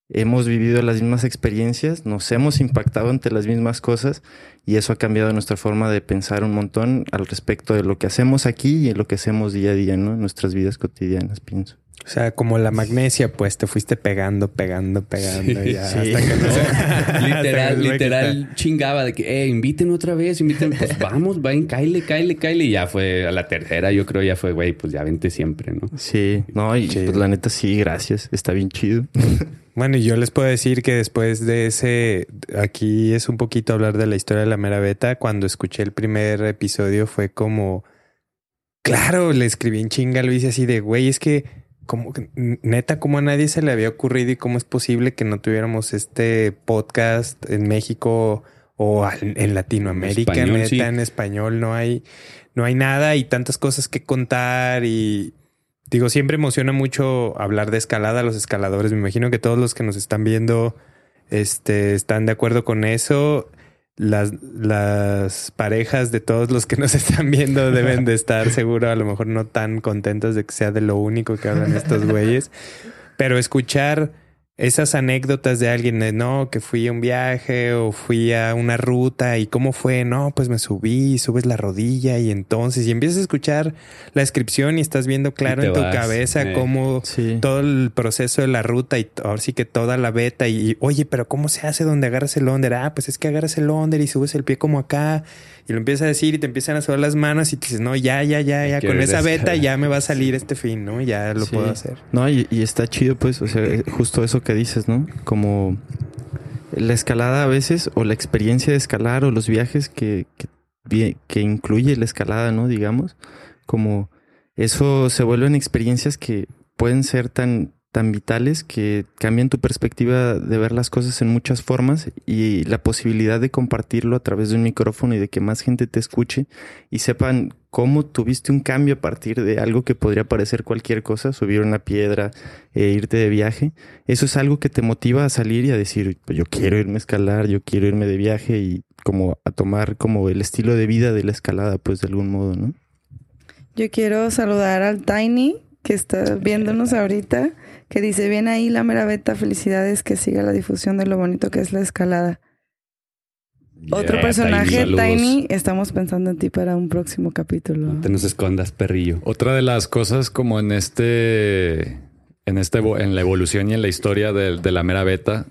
hemos vivido las mismas experiencias, nos hemos impactado ante las mismas cosas y eso ha cambiado nuestra forma de pensar un montón al respecto de lo que hacemos aquí y en lo que hacemos día a día, ¿no? En nuestras vidas cotidianas, pienso. O sea, como la magnesia, pues te fuiste pegando, pegando, pegando. Sí, ya, sí. hasta que no se- literal, hasta que se literal chingaba de que, eh, inviten otra vez, inviten, pues vamos, vayan, cáile, cáile, cáile. Y ya fue a la tercera, yo creo ya fue, güey, pues ya vente siempre, ¿no? Sí, no, y Sí. pues la neta sí, gracias. Está bien chido. Bueno, y yo les puedo decir que después de ese, aquí es un poquito hablar de la historia de la mera beta. Cuando escuché el primer episodio fue como, claro, le escribí en chinga, lo hice así de, güey, es que, como neta, como a nadie se le había ocurrido y cómo es posible que no tuviéramos este podcast en México o en en Latinoamérica, En español, neta, sí. en español no hay, no hay nada y tantas cosas que contar y Digo, siempre emociona mucho hablar de escalada a los escaladores. Me imagino que todos los que nos están viendo este, están de acuerdo con eso. Las, las parejas de todos los que nos están viendo deben de estar seguro, a lo mejor no tan contentas de que sea de lo único que hablan estos güeyes. Pero escuchar esas anécdotas de alguien de no, que fui a un viaje o fui a una ruta y cómo fue, no, pues me subí, subes la rodilla y entonces, y empiezas a escuchar la descripción y estás viendo claro en tu vas, cabeza eh. cómo Sí. todo el proceso de la ruta y ahora sí que toda la beta y, y, oye, pero ¿cómo se hace donde agarras el onder? Ah, pues es que agarras el onder y subes el pie como acá y lo empiezas a decir y te empiezan a subir las manos y te dices, no, ya, ya, ya, ya, con esa beta ya me va a salir este fin, ¿no? Ya lo Sí. puedo hacer. No, y, y está chido, pues, o sea, eh, justo eso que dices, ¿no? Como la escalada a veces, o la experiencia de escalar, o los viajes que, que, que incluye la escalada, ¿no? Digamos, como eso se vuelven experiencias que pueden ser tan, tan vitales que cambian tu perspectiva de ver las cosas en muchas formas y la posibilidad de compartirlo a través de un micrófono y de que más gente te escuche y sepan cómo tuviste un cambio a partir de algo que podría parecer cualquier cosa, subir una piedra, e irte de viaje. Eso es algo que te motiva a salir y a decir, pues yo quiero irme a escalar, yo quiero irme de viaje y como a tomar como el estilo de vida de la escalada, pues de algún modo, ¿no? Yo quiero saludar al Tiny, que está viéndonos ahorita, que dice, bien ahí la mera beta, felicidades, que siga la difusión de lo bonito que es la escalada. Otro personaje, Tiny, estamos pensando en ti para un próximo capítulo. No te nos escondas, perrillo. Otra de las cosas como en este, en este, en la evolución y en la historia de, de la mera beta,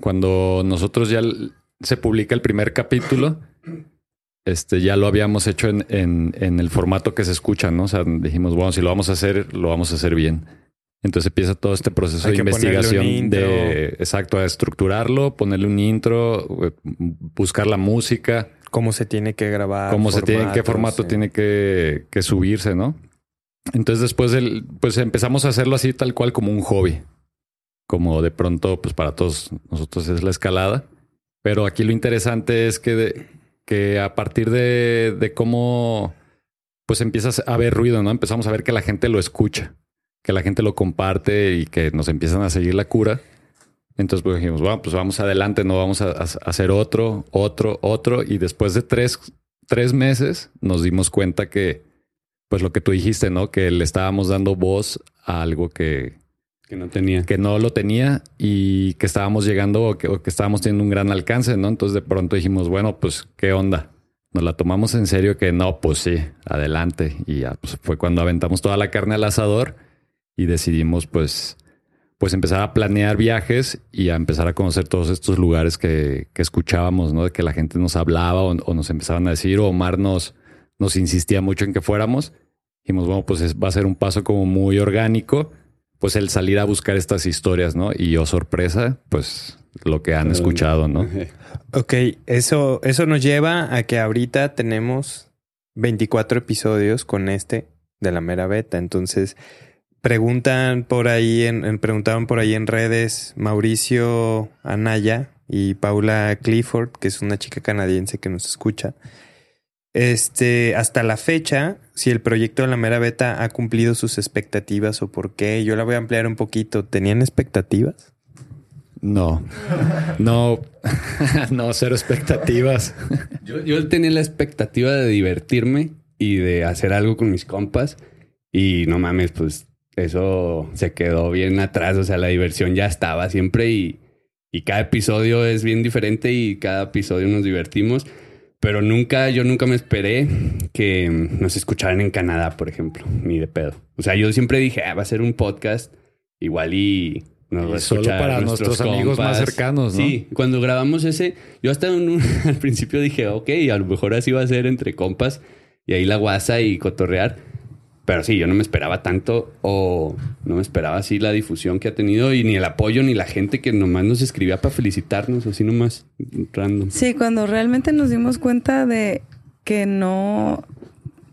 cuando nosotros ya se publica el primer capítulo, este, ya lo habíamos hecho en, en, en el formato que se escucha, ¿no? O sea, dijimos, bueno, si lo vamos a hacer, lo vamos a hacer bien. Entonces empieza todo este proceso Hay de investigación de, exacto, a estructurarlo, ponerle un intro, eh, buscar la música, Cómo se tiene que grabar. cómo se tiene, en qué formato sí. tiene que, que subirse, ¿no? Entonces después del, pues empezamos a hacerlo así tal cual como un hobby. Como de pronto, pues para todos nosotros es la escalada. Pero aquí lo interesante es que, de- que a partir de, de cómo pues empiezas a ver ruido, ¿no? Empezamos a ver que la gente lo escucha, que la gente lo comparte y que nos empiezan a seguir la cura. Entonces pues dijimos, bueno, pues vamos adelante, no vamos a, a hacer otro, otro, otro. Y después de tres, tres meses nos dimos cuenta que, pues lo que tú dijiste, ¿no? Que le estábamos dando voz a algo que, Que no tenía. que no lo tenía y que estábamos llegando o que, que estábamos teniendo un gran alcance, ¿no? Entonces de pronto dijimos, bueno, pues, ¿qué onda? Nos la tomamos en serio que no, pues sí, adelante. Y ya pues, fue cuando aventamos toda la carne al asador y decidimos, pues, pues empezar a planear viajes y a empezar a conocer todos estos lugares que, que escuchábamos, ¿no? De que la gente nos hablaba o, nos empezaban a decir, o Omar nos, nos insistía mucho en que fuéramos. Dijimos, bueno, pues es- va a ser un paso como muy orgánico, pues el salir a buscar estas historias, ¿no? Y yo sorpresa, pues lo que han escuchado, ¿no? Ok, eso, eso nos lleva a que ahorita tenemos 24 episodios con este de la mera beta. Entonces, preguntan por ahí, en, en- preguntaban por ahí en redes Mauricio Anaya y Paula Clifford, que es una chica canadiense que nos escucha. Este, hasta la fecha, si el proyecto de la mera beta ha cumplido sus expectativas o por qué, yo la voy a ampliar un poquito. ¿Tenían expectativas? No, no, no, cero expectativas. Yo, yo tenía la expectativa de divertirme y de hacer algo con mis compas. Y no mames, pues eso se quedó bien atrás. O sea, la diversión ya estaba siempre y, y cada episodio es bien diferente y cada episodio nos divertimos. Pero nunca, yo nunca me esperé que nos escucharan en Canadá, por ejemplo, ni de pedo. O sea, yo siempre dije, ah, va a ser un podcast igual y nos va a Y solo para nuestros amigos más cercanos, ¿no? Sí, cuando grabamos ese, yo hasta en un- al principio dije, ok, a lo mejor así va a ser entre compas y ahí la guasa y cotorrear. Pero sí, yo no me esperaba tanto o no me esperaba así la difusión que ha tenido y ni el apoyo ni la gente que nomás nos escribía para felicitarnos, así nomás random. Sí, cuando realmente nos dimos cuenta de que no,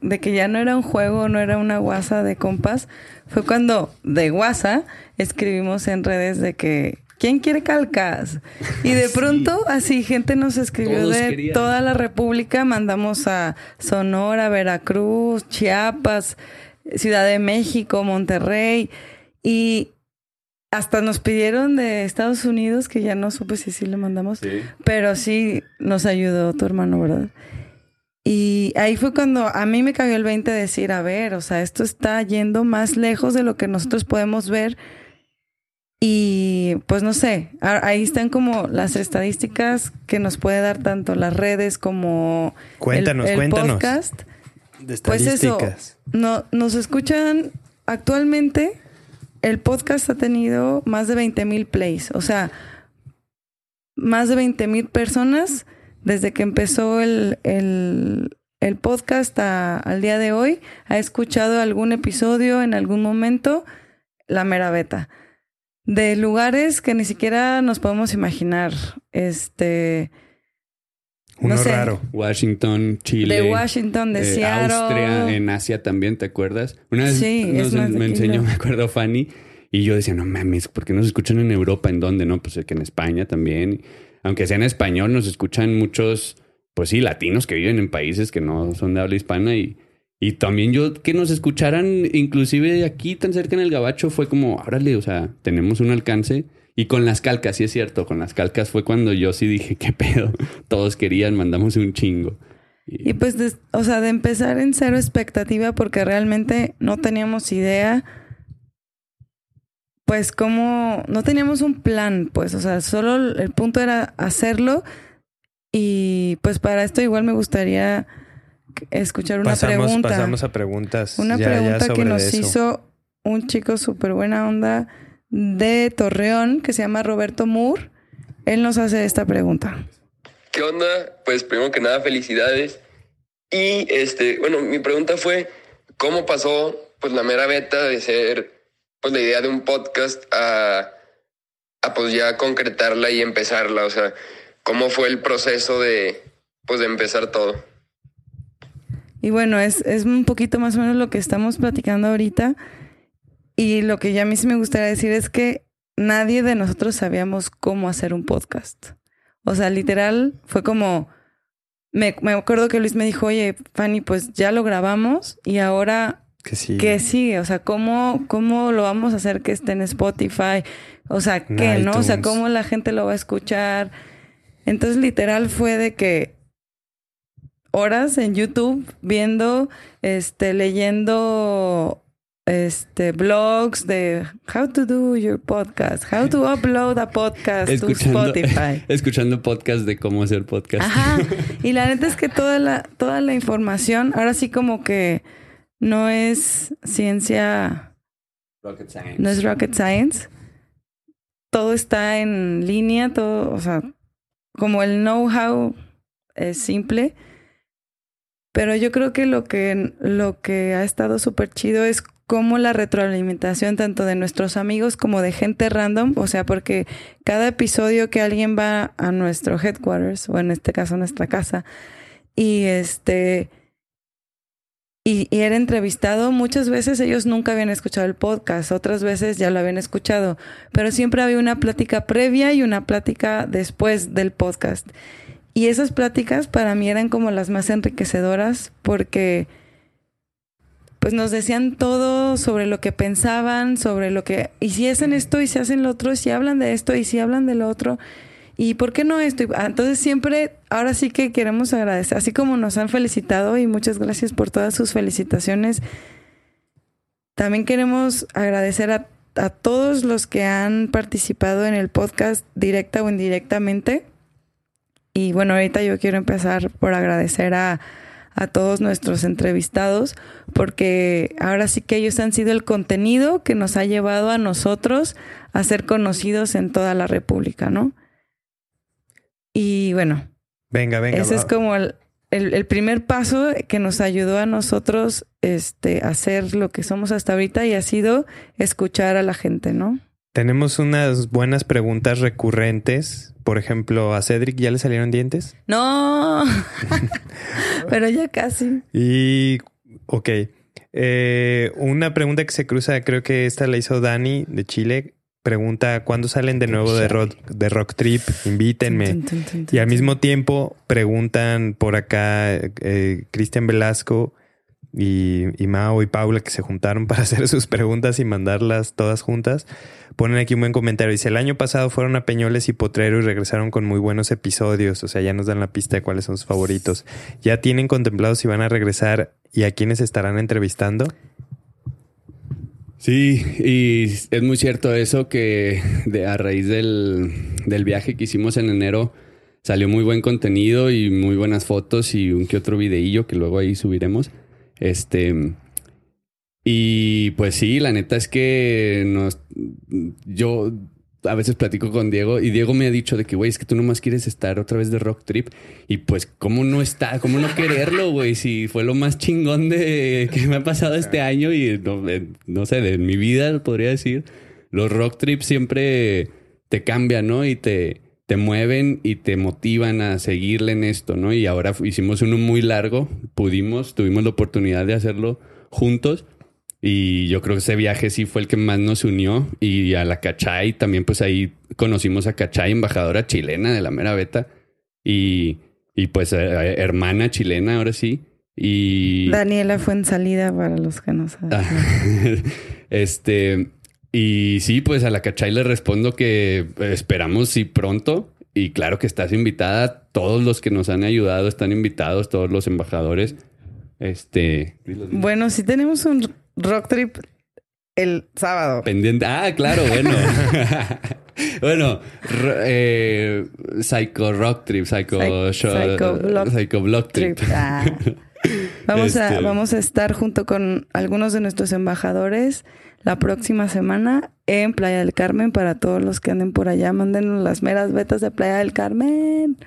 de que ya no era un juego, no era una guasa de compas, fue cuando de guasa escribimos en redes de que ¿quién quiere calcas? Y de Sí. pronto así gente nos escribió Todos de querían. toda la República, mandamos a Sonora, Veracruz, Chiapas, Ciudad de México, Monterrey y hasta nos pidieron de Estados Unidos, que ya no supe si sí le mandamos. Pero sí nos ayudó tu hermano, ¿verdad? Y ahí fue cuando a mí me cayó el 20 de decir, a ver, o sea, esto está yendo más lejos de lo que nosotros podemos ver. Y pues no sé, ahí están como las estadísticas que nos puede dar tanto las redes como el- Cuéntanos, el, cuéntanos. podcast. De Pues eso, no, nos escuchan actualmente. El podcast ha tenido más de 20 mil plays. O sea, más de 20 mil personas desde que empezó el, el, el podcast a- al día de hoy. Ha escuchado algún episodio en algún momento. La mera beta. De lugares que ni siquiera nos podemos imaginar. Este. Uno no sé. raro. Washington, Chile. De Washington, de eh, Seattle. Austria, en Asia también, ¿te acuerdas? Una vez Sí, nos es más de me enseñó, ¿no? me acuerdo, Fanny, y yo decía, no mames, ¿por qué nos escuchan en Europa? ¿En dónde? No, pues que en España también. Aunque sea en español, nos escuchan muchos, pues sí, latinos que viven en países que no son de habla hispana y, y también yo que nos escucharan inclusive de aquí tan cerca en el Gabacho fue como, órale, o sea, tenemos un alcance. Y con las calcas, sí es cierto, con las calcas fue cuando yo sí dije, qué pedo, todos querían, mandamos un chingo. Y pues, des- o sea, de empezar en cero expectativa porque realmente no teníamos idea, pues cómo, no teníamos un plan, pues, o sea, solo el punto era hacerlo y pues para esto igual me gustaría escuchar una pasamos, pregunta. pasamos a preguntas. Una ya- ya pregunta que nos eso. hizo un chico súper buena onda de Torreón que se llama Roberto Moore. Él nos hace esta pregunta. ¿Qué onda? Pues primero que nada, felicidades. Y este, bueno, mi pregunta fue, ¿cómo pasó pues la mera beta de ser pues la idea de un podcast a, a pues ya concretarla y empezarla? O sea, ¿cómo fue el proceso de pues de empezar todo? Y bueno, es, es un poquito más o menos lo que estamos platicando ahorita. Y lo que ya a mí sí me gustaría decir es que nadie de nosotros sabíamos cómo hacer un podcast. O sea, literal, fue como... Me, me acuerdo que Luis me dijo, oye, Fanny, pues ya lo grabamos y ahora Que sí. ¿Qué sigue? O sea, ¿cómo, ¿cómo lo vamos a hacer que esté en Spotify? O sea, ¿qué, no? O sea. ¿cómo la gente lo va a escuchar? Entonces, literal fue de que horas en YouTube viendo, este, leyendo, este, blogs de how to do your podcast, how to upload a podcast to Escuchando, Spotify. escuchando podcast de cómo hacer podcast. Ajá. Y la neta es que toda la, toda la información, ahora sí como que no es ciencia, Rocket Science. no es rocket science. Todo está en línea, todo, o sea, como el know-how es simple. Pero yo creo que lo que, lo que ha estado súper chido es cómo la retroalimentación tanto de nuestros amigos como de gente random, o sea, porque cada episodio que alguien va a nuestro headquarters, o en este caso nuestra casa, y este y, y era entrevistado, muchas veces ellos nunca habían escuchado el podcast, otras veces ya lo habían escuchado, pero siempre había una plática previa y una plática después del podcast. Y esas pláticas para mí eran como las más enriquecedoras porque pues nos decían todo sobre lo que pensaban, sobre lo que, y si hacen esto y si hacen lo otro, y si hablan de esto y si hablan de lo otro, y por qué no esto. Ah, Entonces siempre, ahora sí que queremos agradecer, así como nos han felicitado y muchas gracias por todas sus felicitaciones, también queremos agradecer a, a todos los que han participado en el podcast directa o indirectamente. Y bueno, ahorita yo quiero empezar por agradecer a, a todos nuestros entrevistados, porque ahora sí que ellos han sido el contenido que nos ha llevado a nosotros a ser conocidos en toda la República, ¿no? Y bueno, Venga, venga. ese va. es como el, el- el primer paso que nos ayudó a nosotros este, a hacer lo que somos hasta ahorita y ha sido escuchar a la gente, ¿no? Tenemos unas buenas preguntas recurrentes. Por ejemplo, a Cedric ya le salieron dientes. No, pero ya casi. Y, ok. Eh, una pregunta que se cruza, creo que esta la hizo Dani de Chile. Pregunta, ¿cuándo salen de nuevo de rock, de rock Trip? Invítenme. Tun, tun, tun, tun, Y al mismo tiempo preguntan por acá eh, Cristian Velasco y, Mao y Paula que se juntaron para hacer sus preguntas y mandarlas todas juntas. Ponen aquí un buen comentario. Dice, el año pasado fueron a Peñoles y Potrero y regresaron con muy buenos episodios. O sea, ya nos dan la pista de cuáles son sus favoritos. ¿Ya tienen contemplado si van a regresar y a quiénes estarán entrevistando? Sí, y es muy cierto eso que de, a raíz del, del viaje que hicimos en enero salió muy buen contenido y muy buenas fotos y un que otro videillo que luego ahí subiremos. Este y pues sí, la neta es que nos yo a veces platico con Diego y Diego me ha dicho de que, güey, es que tú nomás quieres estar otra vez de Rock Trip. Y pues, ¿cómo no está? ¿Cómo no quererlo, güey? Si fue lo más chingón de que me ha pasado este año y no, eh, no sé, de mi vida, podría decir. Los Rock Trips siempre te cambian, ¿no? Y te, te mueven y te motivan a seguirle en esto, ¿no? Y ahora hicimos uno muy largo, pudimos, tuvimos la oportunidad de hacerlo juntos. Y yo creo que ese viaje sí fue el que más nos unió. Y a la Cachay también, pues ahí conocimos a Cachay, embajadora chilena de la mera beta. Y, y pues eh, hermana chilena, ahora sí. Y. Daniela fue en salida para los que no saben. Este. Y sí, pues a la Cachay le respondo que eh, esperamos sí pronto. Y claro que estás invitada. Todos los que nos han ayudado están invitados, todos los embajadores. Este. Bueno, sí tenemos un rock trip el sábado. Pendiente. Ah, claro, bueno. bueno, eh, Psycho Rock Trip, Psycho, Psy- Show- Psycho Block Psycho Block Trip. Trip. Ah. Vamos, a, Este. vamos a estar junto con algunos de nuestros embajadores la próxima semana en Playa del Carmen. Para todos los que anden por allá, mándenos las meras betas de Playa del Carmen.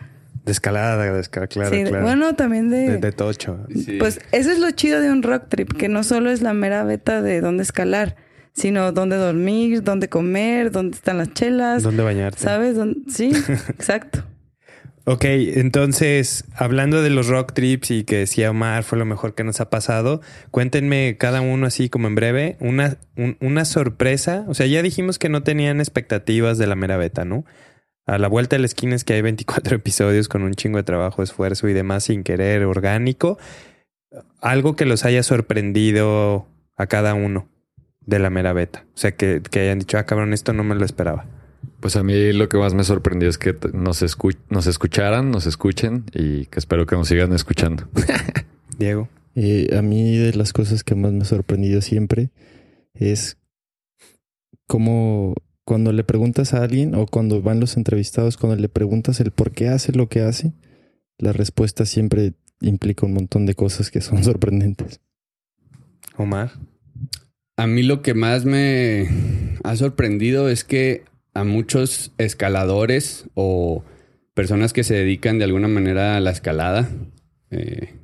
De escalada, de escalada, claro, Sí, claro. Bueno, también de, de, de tocho. Sí. Pues eso es lo chido de un rock trip, que no solo es la mera beta de dónde escalar, sino dónde dormir, dónde comer, dónde están las chelas, ¿Dónde bañarte? ¿sabes? Dónde- Sí, exacto. Ok, entonces, hablando de los rock trips y que decía Omar fue lo mejor que nos ha pasado, cuéntenme cada uno así como en breve, una, un- una sorpresa. O sea, ya dijimos que no tenían expectativas de la mera beta, ¿no? A la vuelta de la esquina es que hay 24 episodios con un chingo de trabajo, esfuerzo y demás sin querer, orgánico. Algo que los haya sorprendido a cada uno de la mera beta. O sea, que, que hayan dicho, ah, cabrón, esto no me lo esperaba. Pues a mí lo que más me sorprendió es que nos, escu- nos escucharan, nos escuchen y que espero que nos sigan escuchando. Diego. Eh, a mí de las cosas que más me ha sorprendido siempre es cómo cuando le preguntas a alguien o cuando van los entrevistados, cuando le preguntas el por qué hace lo que hace, la respuesta siempre implica un montón de cosas que son sorprendentes. Omar. A mí lo que más me ha sorprendido es que a muchos escaladores o personas que se dedican de alguna manera a la escalada, eh,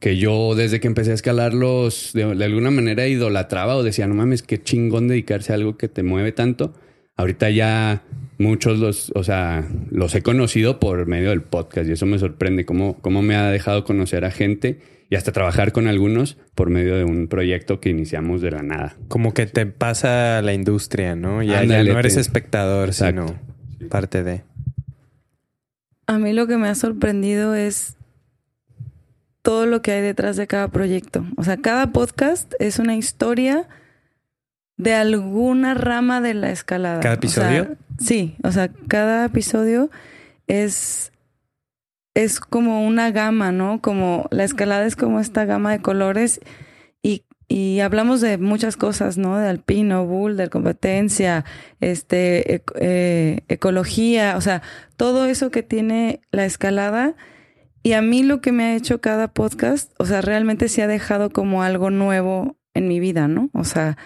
que yo desde que empecé a escalarlos de, de alguna manera idolatraba o decía, no mames, qué chingón dedicarse a algo que te mueve tanto. Ahorita ya muchos los, o sea, los he conocido por medio del podcast y eso me sorprende cómo, cómo me ha dejado conocer a gente y hasta trabajar con algunos por medio de un proyecto que iniciamos de la nada. Como que te pasa la industria, ¿no? Ya, no eres te- espectador, Exacto. sino parte de. A mí lo que me ha sorprendido es todo lo que hay detrás de cada proyecto. O sea, cada podcast es una historia de alguna rama de la escalada. ¿Cada O sea, episodio? sí, o sea, cada episodio es es como una gama, ¿no? Como la escalada es como esta gama de colores y y hablamos de muchas cosas, ¿no? De alpino, bull, de competencia, este, eh, ecología, o sea, todo eso que tiene la escalada. Y a mí lo que me ha hecho cada podcast, o sea, realmente se ha dejado como algo nuevo en mi vida, ¿no? O sea,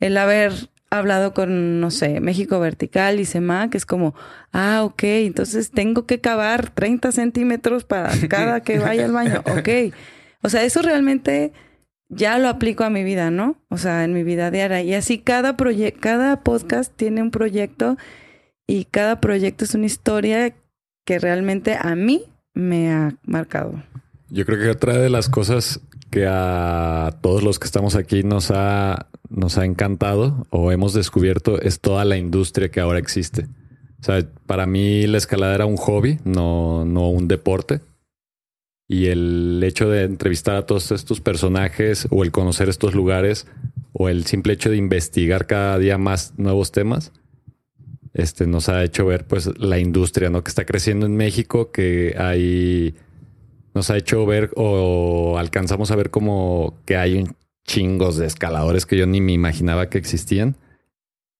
el haber hablado con, no sé, México Vertical y SEMA, que es como, ah, ok, entonces tengo que cavar 30 centímetros para cada que vaya al baño, ok. O sea, eso realmente ya lo aplico a mi vida, ¿no? O sea, en mi vida diaria. Y así cada proyecto, cada podcast tiene un proyecto y cada proyecto es una historia que realmente a mí me ha marcado. Yo creo que otra de las cosas que a todos los que estamos aquí nos ha, nos ha encantado o hemos descubierto es toda la industria que ahora existe. O sea, para mí la escalada era un hobby, no, no un deporte. Y el hecho de entrevistar a todos estos personajes o el conocer estos lugares o el simple hecho de investigar cada día más nuevos temas, este, nos ha hecho ver pues la industria ¿no? que está creciendo en México, que hay nos ha hecho ver o alcanzamos a ver como que hay un chingos de escaladores que yo ni me imaginaba que existían.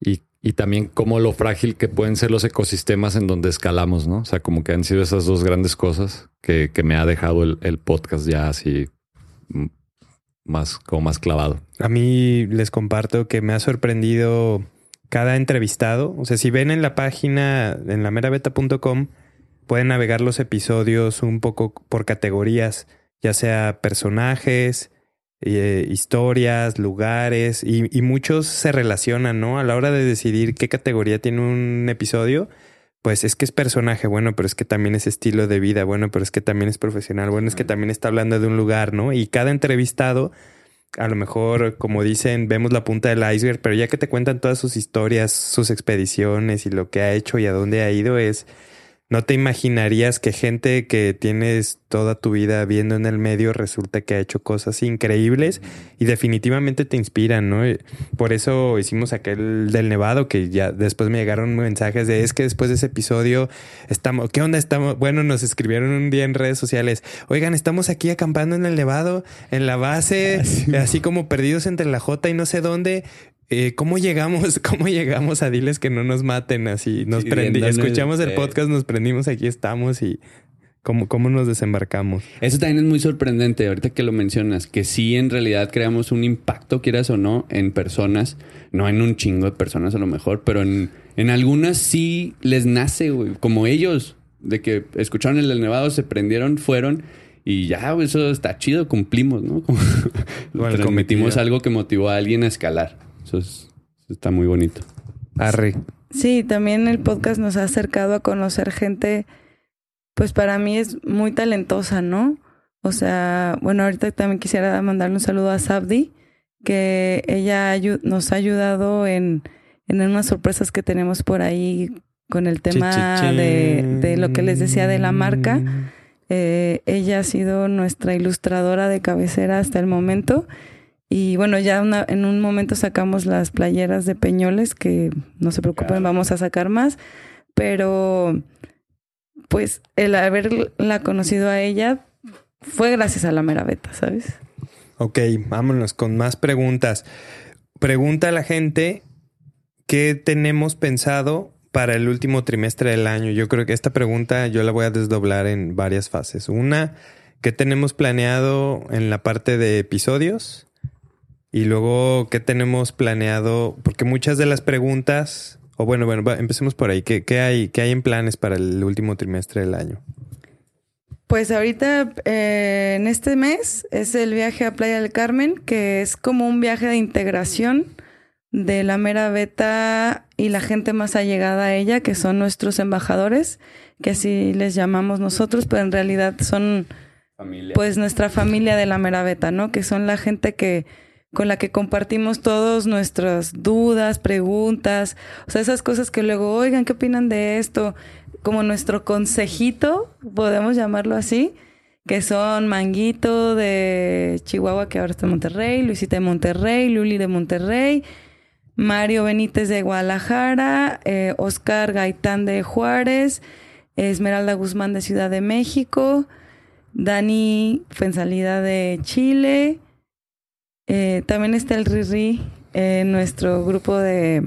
Y, y también como lo frágil que pueden ser los ecosistemas en donde escalamos, ¿no? O sea, como que han sido esas dos grandes cosas que, que me ha dejado el, el podcast ya así mm, más, como más clavado. A mí les comparto que me ha sorprendido cada entrevistado. O sea, si ven en la página, en la meraveta.com, pueden navegar los episodios un poco por categorías, ya sea personajes, eh, historias, lugares, y, y muchos se relacionan, ¿no? A la hora de decidir qué categoría tiene un episodio, pues es que es personaje, bueno, pero es que también es estilo de vida, bueno, pero es que también es profesional, bueno, es que también está hablando de un lugar, ¿no? Y cada entrevistado, a lo mejor, como dicen, vemos la punta del iceberg, pero ya que te cuentan todas sus historias, sus expediciones y lo que ha hecho y a dónde ha ido, es no te imaginarías que gente que tienes toda tu vida viendo en el medio resulta que ha hecho cosas increíbles y definitivamente te inspiran, ¿no? Por eso hicimos aquel del Nevado que ya después me llegaron mensajes de es que después de ese episodio estamos, ¿qué onda estamos? Bueno, nos escribieron un día en redes sociales, oigan, estamos aquí acampando en el Nevado, en la base, así como perdidos entre la J y no sé dónde. Eh, ¿Cómo llegamos? ¿Cómo llegamos a diles que no nos maten así? Nos Sí, prendi- el- escuchamos el eh. podcast, nos prendimos, aquí estamos y cómo, cómo nos desembarcamos. Eso también es muy sorprendente, ahorita que lo mencionas, que sí en realidad creamos un impacto, quieras o no, en personas, no en un chingo de personas a lo mejor, pero en, en algunas sí les nace, güey, como ellos, de que escucharon el del Nevado, se prendieron, fueron y ya, eso está chido, cumplimos, ¿no? Como el transmitimos algo que motivó a alguien a escalar. Eso, es- eso está muy bonito. Arre. Sí, también el podcast nos ha acercado a conocer gente, pues para mí es muy talentosa, ¿no? O sea, bueno, ahorita también quisiera mandarle un saludo a Sabdi, que ella nos ha ayudado en, en unas sorpresas que tenemos por ahí con el tema de, de lo que les decía de la marca. Eh, ella ha sido nuestra ilustradora de cabecera hasta el momento. Y bueno, ya una- en un momento sacamos las playeras de Peñoles, que no se preocupen, vamos a sacar más. Pero, pues, el haberla conocido a ella fue gracias a la mera beta, ¿sabes? Ok, vámonos con más preguntas. Pregunta a la gente qué tenemos pensado para el último trimestre del año. Yo creo que esta pregunta yo la voy a desdoblar en varias fases. Una, ¿qué tenemos planeado en la parte de episodios? Y luego, ¿qué tenemos planeado? Porque muchas de las preguntas, o bueno, bueno, va, empecemos por ahí. ¿Qué, qué hay, ¿Qué hay en planes para el último trimestre del año? Pues ahorita eh, en este mes es el viaje a Playa del Carmen, que es como un viaje de integración de la mera beta y la gente más allegada a ella, que son nuestros embajadores, que así les llamamos nosotros, pero en realidad son Familia. pues nuestra familia de la mera beta, ¿no? Que son la gente que con la que compartimos todos nuestras dudas, preguntas, o sea, esas cosas que luego, oigan, ¿qué opinan de esto? Como nuestro consejito, podemos llamarlo así, que son Manguito de Chihuahua, que ahora está en Monterrey, Luisita de Monterrey, Luli de Monterrey, Mario Benítez de Guadalajara, eh, Oscar Gaitán de Juárez, Esmeralda Guzmán de Ciudad de México, Dani Fensalida de Chile, Eh, también está el Riri, eh, nuestro grupo de,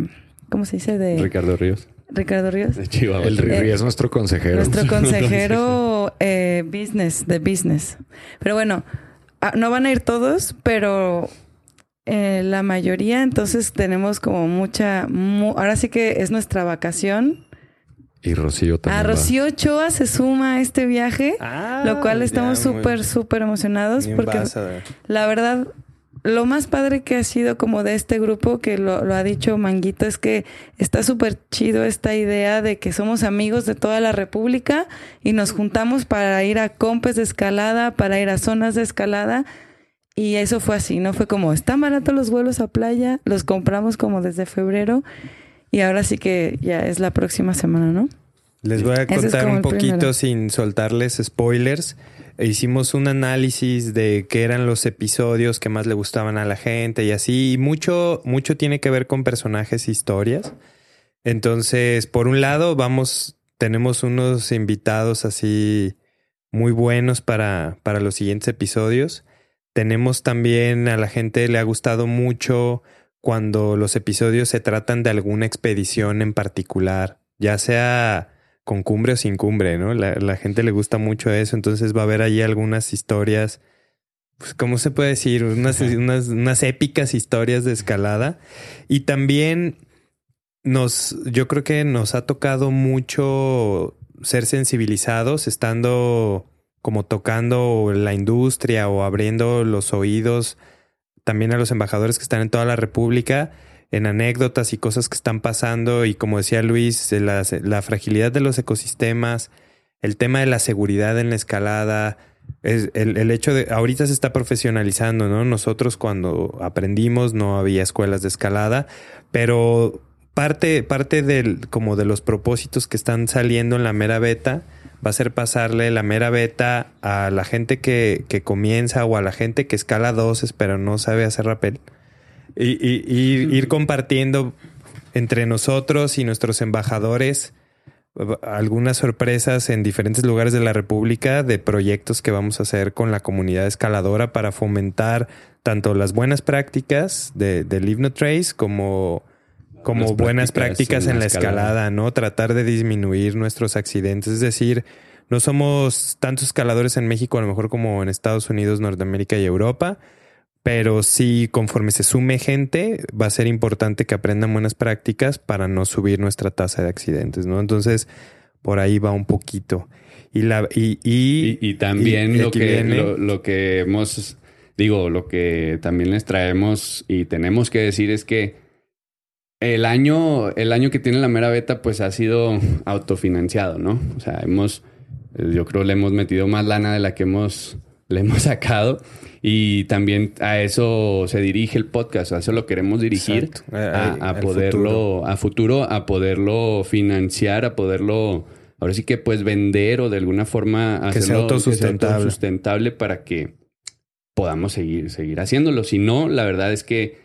¿cómo se dice? De Ricardo Ríos. Ricardo Ríos. De Chihuahua. El Riri Eh, es nuestro consejero. Nuestro consejero eh, business, de business. Pero bueno, ah, no van a ir todos, pero eh, la mayoría, entonces tenemos como mucha, mu- ahora sí que es nuestra vacación. Y Rocío también. A va. Rocío Ochoa se suma a este viaje, Ah, lo cual estamos súper, súper emocionados porque a- la verdad, lo más padre que ha sido como de este grupo, que lo, lo ha dicho Manguito, es que está súper chido esta idea de que somos amigos de toda la República y nos juntamos para ir a compes de escalada, para ir a zonas de escalada. Y eso fue así, ¿no? Fue como, están baratos los vuelos a playa, los compramos como desde febrero y ahora sí que ya es la próxima semana, ¿no? Les voy a es contar un poquito primero. sin soltarles spoilers. Hicimos un análisis de qué eran los episodios que más le gustaban a la gente y así. Y mucho, mucho tiene que ver con personajes e historias. Entonces, por un lado, vamos, tenemos unos invitados así muy buenos para, para los siguientes episodios. Tenemos también a la gente le ha gustado mucho cuando los episodios se tratan de alguna expedición en particular, ya sea con cumbre o sin cumbre, ¿no? La, la gente le gusta mucho eso, entonces va a haber ahí algunas historias, pues, ¿cómo se puede decir? Unas, unas, unas épicas historias de escalada. Y también nos, yo creo que nos ha tocado mucho ser sensibilizados, estando como tocando la industria o abriendo los oídos también a los embajadores que están en toda la República en anécdotas y cosas que están pasando y como decía Luis, la, fragilidad de los ecosistemas, el tema de la seguridad en la escalada, es el, el, hecho de ahorita se está profesionalizando, ¿no? Nosotros cuando aprendimos no había escuelas de escalada, pero parte, parte del, como de los propósitos que están saliendo en la mera beta va a ser pasarle la mera beta a la gente que, que comienza o a la gente que escala doces pero no sabe hacer rappel. Y, y, y ir compartiendo entre nosotros y nuestros embajadores algunas sorpresas en diferentes lugares de la República de proyectos que vamos a hacer con la comunidad escaladora para fomentar tanto las buenas prácticas de, de Live No Trace como, como buenas prácticas prácticas en la escalada. escalada, ¿no? Tratar de disminuir nuestros accidentes. Es decir, no somos tantos escaladores en México, a lo mejor como en Estados Unidos, Norteamérica y Europa, pero sí, conforme se sume gente, va a ser importante que aprendan buenas prácticas para no subir nuestra tasa de accidentes, ¿no? Entonces, por ahí va un poquito. Y, la, y, y, y, y también lo, que, viene... lo, lo que hemos, digo, lo que también les traemos y tenemos que decir es que el año, el año que tiene la mera beta, pues ha sido autofinanciado, ¿no? O sea, hemos, yo creo le hemos metido más lana de la que hemos, le hemos sacado. Y también a eso se dirige el podcast, a eso lo queremos dirigir, Exacto. a, a poderlo, futuro. a futuro, a poderlo financiar, a poderlo, ahora sí que pues vender o de alguna forma que hacerlo sea autosustentable. que sea autosustentable para que podamos seguir, seguir haciéndolo. Si no, la verdad es que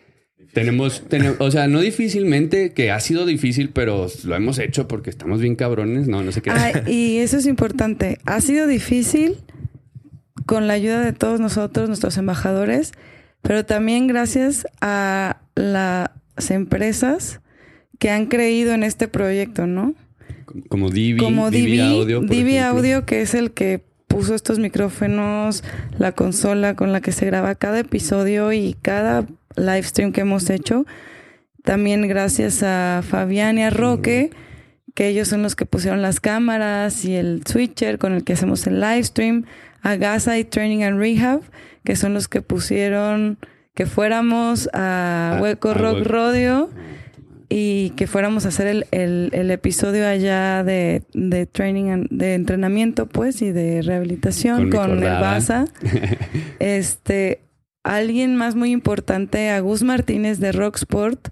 tenemos, tenemos, o sea, no difícilmente, que ha sido difícil, pero lo hemos hecho porque estamos bien cabrones. No, no sé qué. Ah, y eso es importante. Ha sido difícil con la ayuda de todos nosotros, nuestros embajadores, pero también gracias a las empresas que han creído en este proyecto, ¿no? Como Divi, Como Divi, Divi Audio. por Divi ejemplo. Audio, que es el que puso estos micrófonos, la consola con la que se graba cada episodio y cada live stream que hemos hecho. También gracias a Fabián y a Roque, que ellos son los que pusieron las cámaras y el switcher con el que hacemos el live stream. A Gaza y Training and Rehab, que son los que pusieron que fuéramos a, A- Hueco a Rock. Rodeo y que fuéramos a hacer el, el- el episodio allá de, de training, and- de entrenamiento, pues, y de rehabilitación Con con, el. Baza. este, alguien más muy importante, Agus Martínez de Rocksport,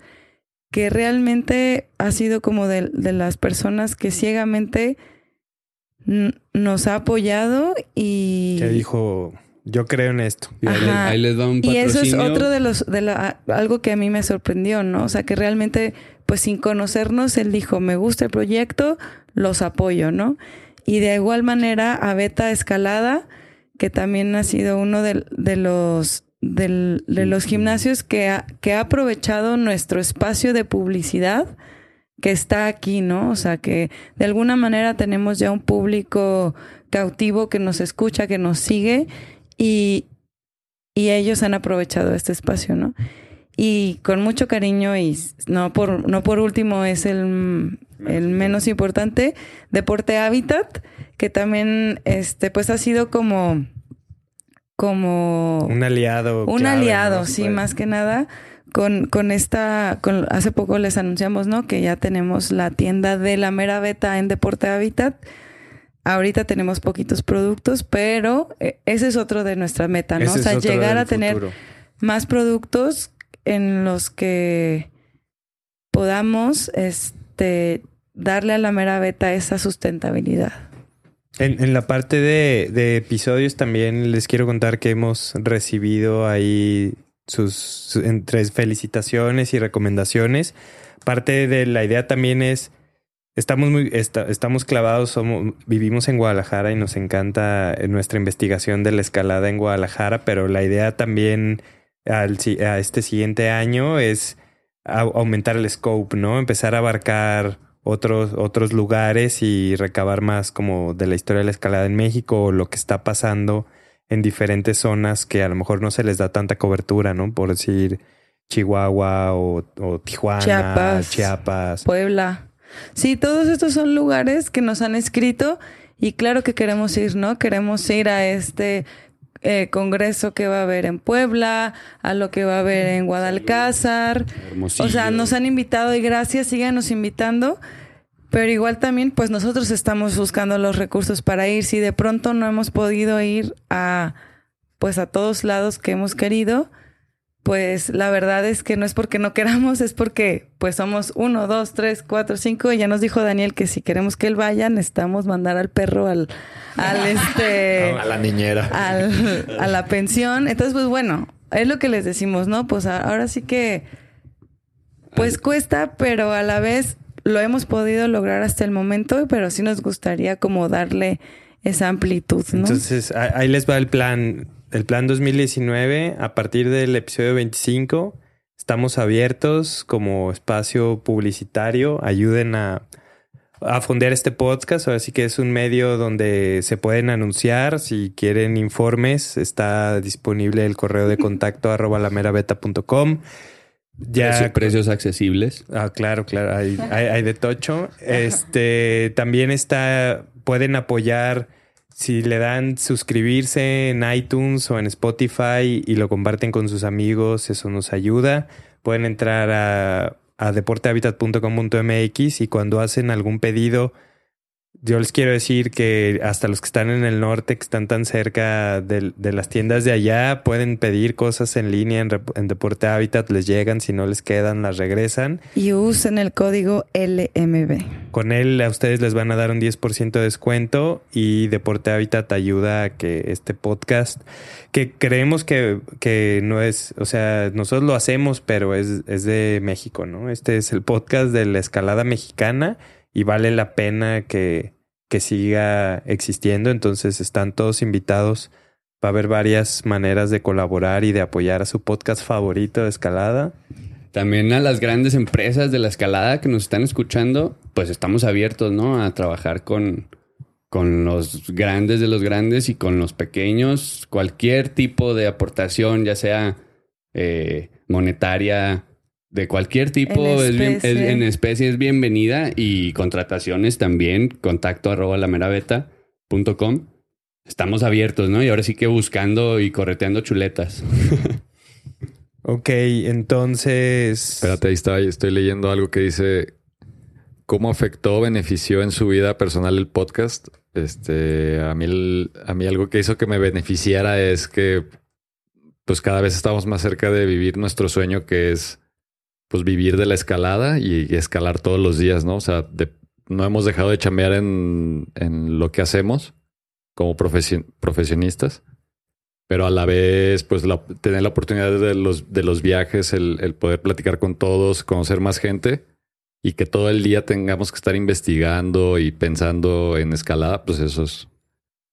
que realmente ha sido como de, de las personas que ciegamente nos ha apoyado y... Que dijo, yo creo en esto. Y ahí, les, Ajá. ahí les va un Y eso es otro de los, de la, algo que a mí me sorprendió, ¿no? O sea, que realmente, pues sin conocernos, él dijo, me gusta el proyecto, los apoyo, ¿no? Y de igual manera a Beta Escalada, que también ha sido uno de, de los, del- de los gimnasios que ha, que ha aprovechado nuestro espacio de publicidad que está aquí, ¿no? O sea, que de alguna manera tenemos ya un público cautivo que nos escucha, que nos sigue y, y ellos han aprovechado este espacio, ¿no? Y con mucho cariño y no por, no por último es el, el menos importante, Deporte Hábitat, que también este pues ha sido como como Un aliado. un clave, aliado, ¿no? sí, Pues, más que nada con, con esta, con, hace poco les anunciamos, ¿no? Que ya tenemos la tienda de la mera beta en Deporte Hábitat. Ahorita tenemos poquitos productos, pero eh, ese es otro de nuestra meta, ¿no? ese o sea, llegar a tener futuro. más productos en los que podamos este darle a la mera beta esa sustentabilidad. En, la parte de, episodios también les quiero contar que hemos recibido ahí sus, su- entre felicitaciones y recomendaciones. Parte de la idea también es estamos muy esta- estamos clavados, vivimos en Guadalajara y nos encanta nuestra investigación de la escalada en Guadalajara, pero la idea también a este siguiente año es au- aumentar el scope, ¿no? Empezar a abarcar otros, otros lugares y recabar más como de la historia de la escalada en México o lo que está pasando en diferentes zonas que a lo mejor no se les da tanta cobertura, ¿no? Por decir Chihuahua o, o Tijuana, Chiapas. Chiapas. Puebla. Sí, todos estos son lugares que nos han escrito y claro que queremos ir, ¿no? Queremos ir a este eh, congreso que va a haber en Puebla, a lo que va a haber en Guadalcázar. Hermosillo. O sea, nos han invitado y gracias, síganos invitando. Pero igual también, pues nosotros estamos buscando los recursos para ir. Si de pronto no hemos podido ir a, pues a todos lados que hemos querido, pues la verdad es que no es porque no queramos, es porque pues somos uno, dos, tres, cuatro, cinco. Y ya nos dijo Daniel que si queremos que él vaya, necesitamos mandar al perro al, al este A la niñera. al- a la pensión. Entonces, pues bueno, es lo que les decimos, ¿no? Pues ahora sí que, pues cuesta, pero a la vez lo hemos podido lograr hasta el momento, pero sí nos gustaría como darle esa amplitud, ¿no? Entonces, ahí les va el plan. El plan 2019, a partir del episodio 25, estamos abiertos como espacio publicitario. Ayuden a, a fondear este podcast. Así que es un medio donde se pueden anunciar. Si quieren informes, está disponible el correo de contacto arroba lameraveta.com. Ya Precio- precios accesibles. Ah, claro, claro, hay, hay, hay de tocho. Este también está, pueden apoyar si le dan suscribirse en iTunes o en Spotify y lo comparten con sus amigos, eso nos ayuda. Pueden entrar a, a deportehabitat.com.mx y cuando hacen algún pedido, yo les quiero decir que hasta los que están en el norte, que están tan cerca de, de las tiendas de allá, pueden pedir cosas en línea en, en Deporte Habitat, les llegan, si no les quedan, las regresan. Y usen el código LMB. Con él a ustedes les van a dar un 10% de descuento y Deporte Habitat ayuda a que este podcast, que creemos que, que no es, o sea, nosotros lo hacemos, pero es, es de México, ¿no? Este es el podcast de la escalada mexicana y vale la pena que, que siga existiendo. Entonces están todos invitados. Va a haber varias maneras de colaborar y de apoyar a su podcast favorito de escalada. También a las grandes empresas de la escalada que nos están escuchando, pues estamos abiertos, ¿no? A trabajar con, con los grandes de los grandes y con los pequeños. Cualquier tipo de aportación, ya sea eh, monetaria, de cualquier tipo, En es bien- es- especie. en especie es bienvenida. Y contrataciones también, contacto arroba lameraveta.com. Estamos abiertos, ¿no? Y ahora sí que buscando y correteando chuletas. Ok, entonces... Espérate, ahí está, estoy leyendo algo que dice cómo afectó, benefició en su vida personal el podcast. Este, a mí, el- a mí algo que hizo que me beneficiara es que, pues cada vez estamos más cerca de vivir nuestro sueño, que es, pues vivir de la escalada y, escalar todos los días, ¿no? O sea, no hemos dejado de chambear en, en lo que hacemos como profesio- profesionistas pero a la vez, pues la- tener la oportunidad de los, de los viajes, el, el poder platicar con todos, conocer más gente y que todo el día tengamos que estar investigando y pensando en escalada, pues eso es,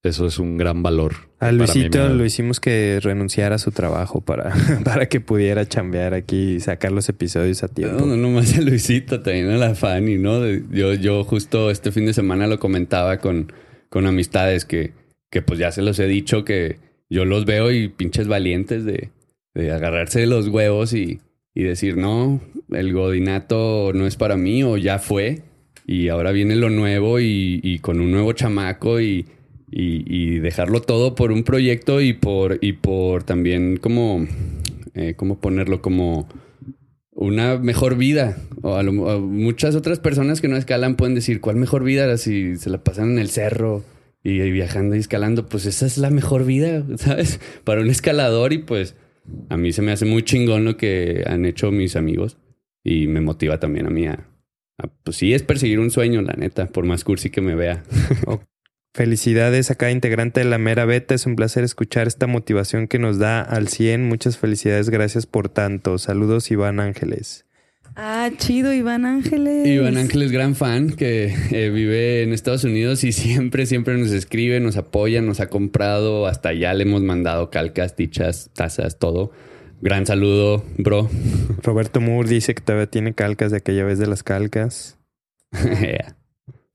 Eso es un gran valor. A Luisito lo hicimos que renunciara a su trabajo para, para que pudiera chambear aquí y sacar los episodios a tiempo. No, no nomás a Luisito, también a la Fanny, ¿no? Yo, yo justo este fin de semana lo comentaba con, con amistades que, que pues ya se los he dicho que yo los veo y pinches valientes de, de agarrarse de los huevos y, y decir, no, el godinato no es para mí o ya fue y ahora viene lo nuevo y, y con un nuevo chamaco y, y, dejarlo todo por un proyecto y por, y por también como, eh, ¿cómo ponerlo? Como una mejor vida. O a lo- muchas otras personas que no escalan pueden decir, ¿cuál mejor vida? Si se la pasan en el cerro y, viajando y escalando, pues esa es la mejor vida, ¿sabes? Para un escalador y pues a mí se me hace muy chingón lo que han hecho mis amigos y me motiva también a mí a, a, pues sí, es perseguir un sueño, la neta, por más cursi que me vea. Felicidades a cada integrante de la Mera Beta. Es un placer escuchar esta motivación que nos da al 100. Muchas felicidades. Gracias por tanto. Saludos, Iván Ángeles. Ah, chido, Iván Ángeles. Iván Ángeles, gran fan que eh, vive en Estados Unidos y siempre, siempre nos escribe, nos apoya, nos ha comprado, hasta allá le hemos mandado calcas, tichas, tazas, todo. Gran saludo, bro. Roberto Moore dice que todavía tiene calcas de aquella vez de las calcas.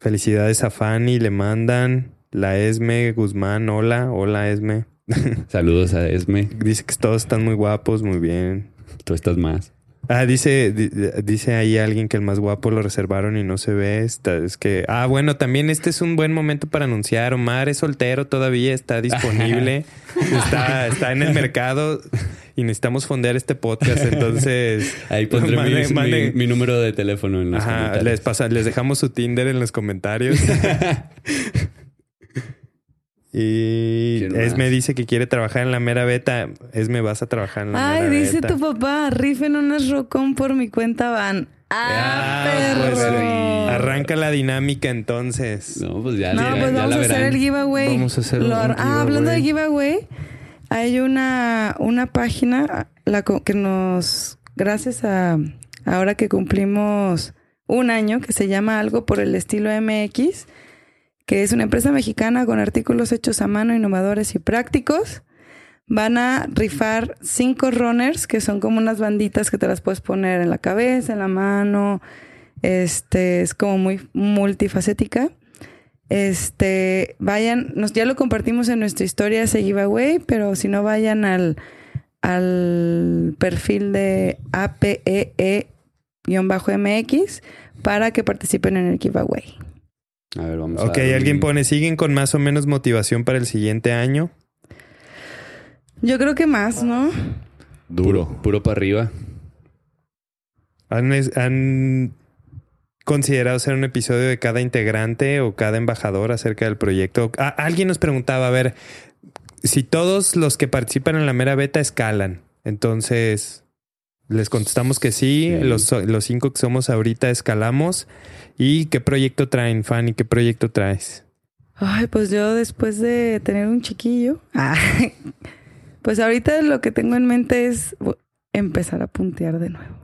Felicidades a Fanny. Le mandan la Esme Guzmán. Hola, hola Esme. Saludos a Esme, Dice que todos están muy guapos, muy bien. tú estás más. Ah, dice, di- dice ahí alguien que el más guapo lo reservaron y no se ve. Es que, ah, bueno, también este es un buen momento para anunciar. Omar es soltero todavía, está disponible, está, está en el mercado y necesitamos fondear este podcast. Entonces, Ahí pondré mi- número de teléfono en los Ajá, comentarios. les, pasa, les dejamos su Tinder en los comentarios. y. Esme dice que quiere trabajar en la mera beta. Esme, vas a trabajar en la Ay, mera dice beta. tu papá, rifen unas rocón por mi cuenta van. Ah, Ah, pues, perro. arranca la dinámica entonces. No, pues ya, No, ya- pues ya vamos la a hacer el giveaway. Vamos a hacer Lo un ar- Ah, hablando de giveaway. giveaway, hay una, una página la que nos, gracias a ahora que cumplimos un año, que se llama Algo por el Estilo MX, que es una empresa mexicana con artículos hechos a mano, innovadores y prácticos. Van a rifar cinco runners, que son como unas banditas que te las puedes poner en la cabeza, en la mano. Este es como muy multifacética. Este, vayan, nos, ya lo compartimos en nuestra historia ese giveaway, pero si no vayan al, al perfil de APEE-MX para que participen en el giveaway. A ver, vamos a Ok, un- alguien pone, ¿siguen con más o menos motivación para el siguiente año? Yo creo que más, ¿no? Duro. Puro para arriba. ¿Han, es- han considerado hacer un episodio de cada integrante o cada embajador acerca del proyecto? Ah, alguien nos preguntaba, a ver, si todos los que participan en la mera beta escalan, entonces les contestamos que sí, Sí. Los, los cinco que somos ahorita escalamos. ¿Y qué proyecto traen, Fanny? ¿Qué proyecto traes? Ay, pues yo después de tener un chiquillo, ah, pues ahorita lo que tengo en mente es empezar a puntear de nuevo.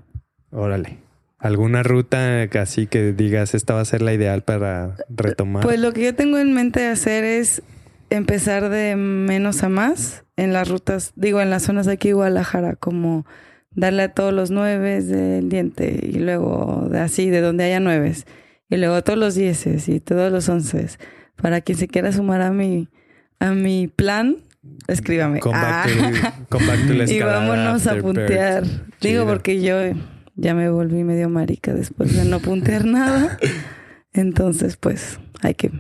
Órale. ¿Alguna ruta que así que digas esta va a ser la ideal para retomar? Pues lo que yo tengo en mente hacer es empezar de menos a más en las rutas, digo, en las zonas de aquí de Guadalajara, como darle a todos los nueves del diente y luego de así, de donde haya nueves, y luego a todos los dieces y todos los onces. Para quien se quiera sumar a mi, a mi plan, escríbame. Come back Ah. to- come back to la y vámonos a puntear. Digo, Chido. porque yo ya me volví medio marica después de no puntear nada. Entonces, pues, hay que...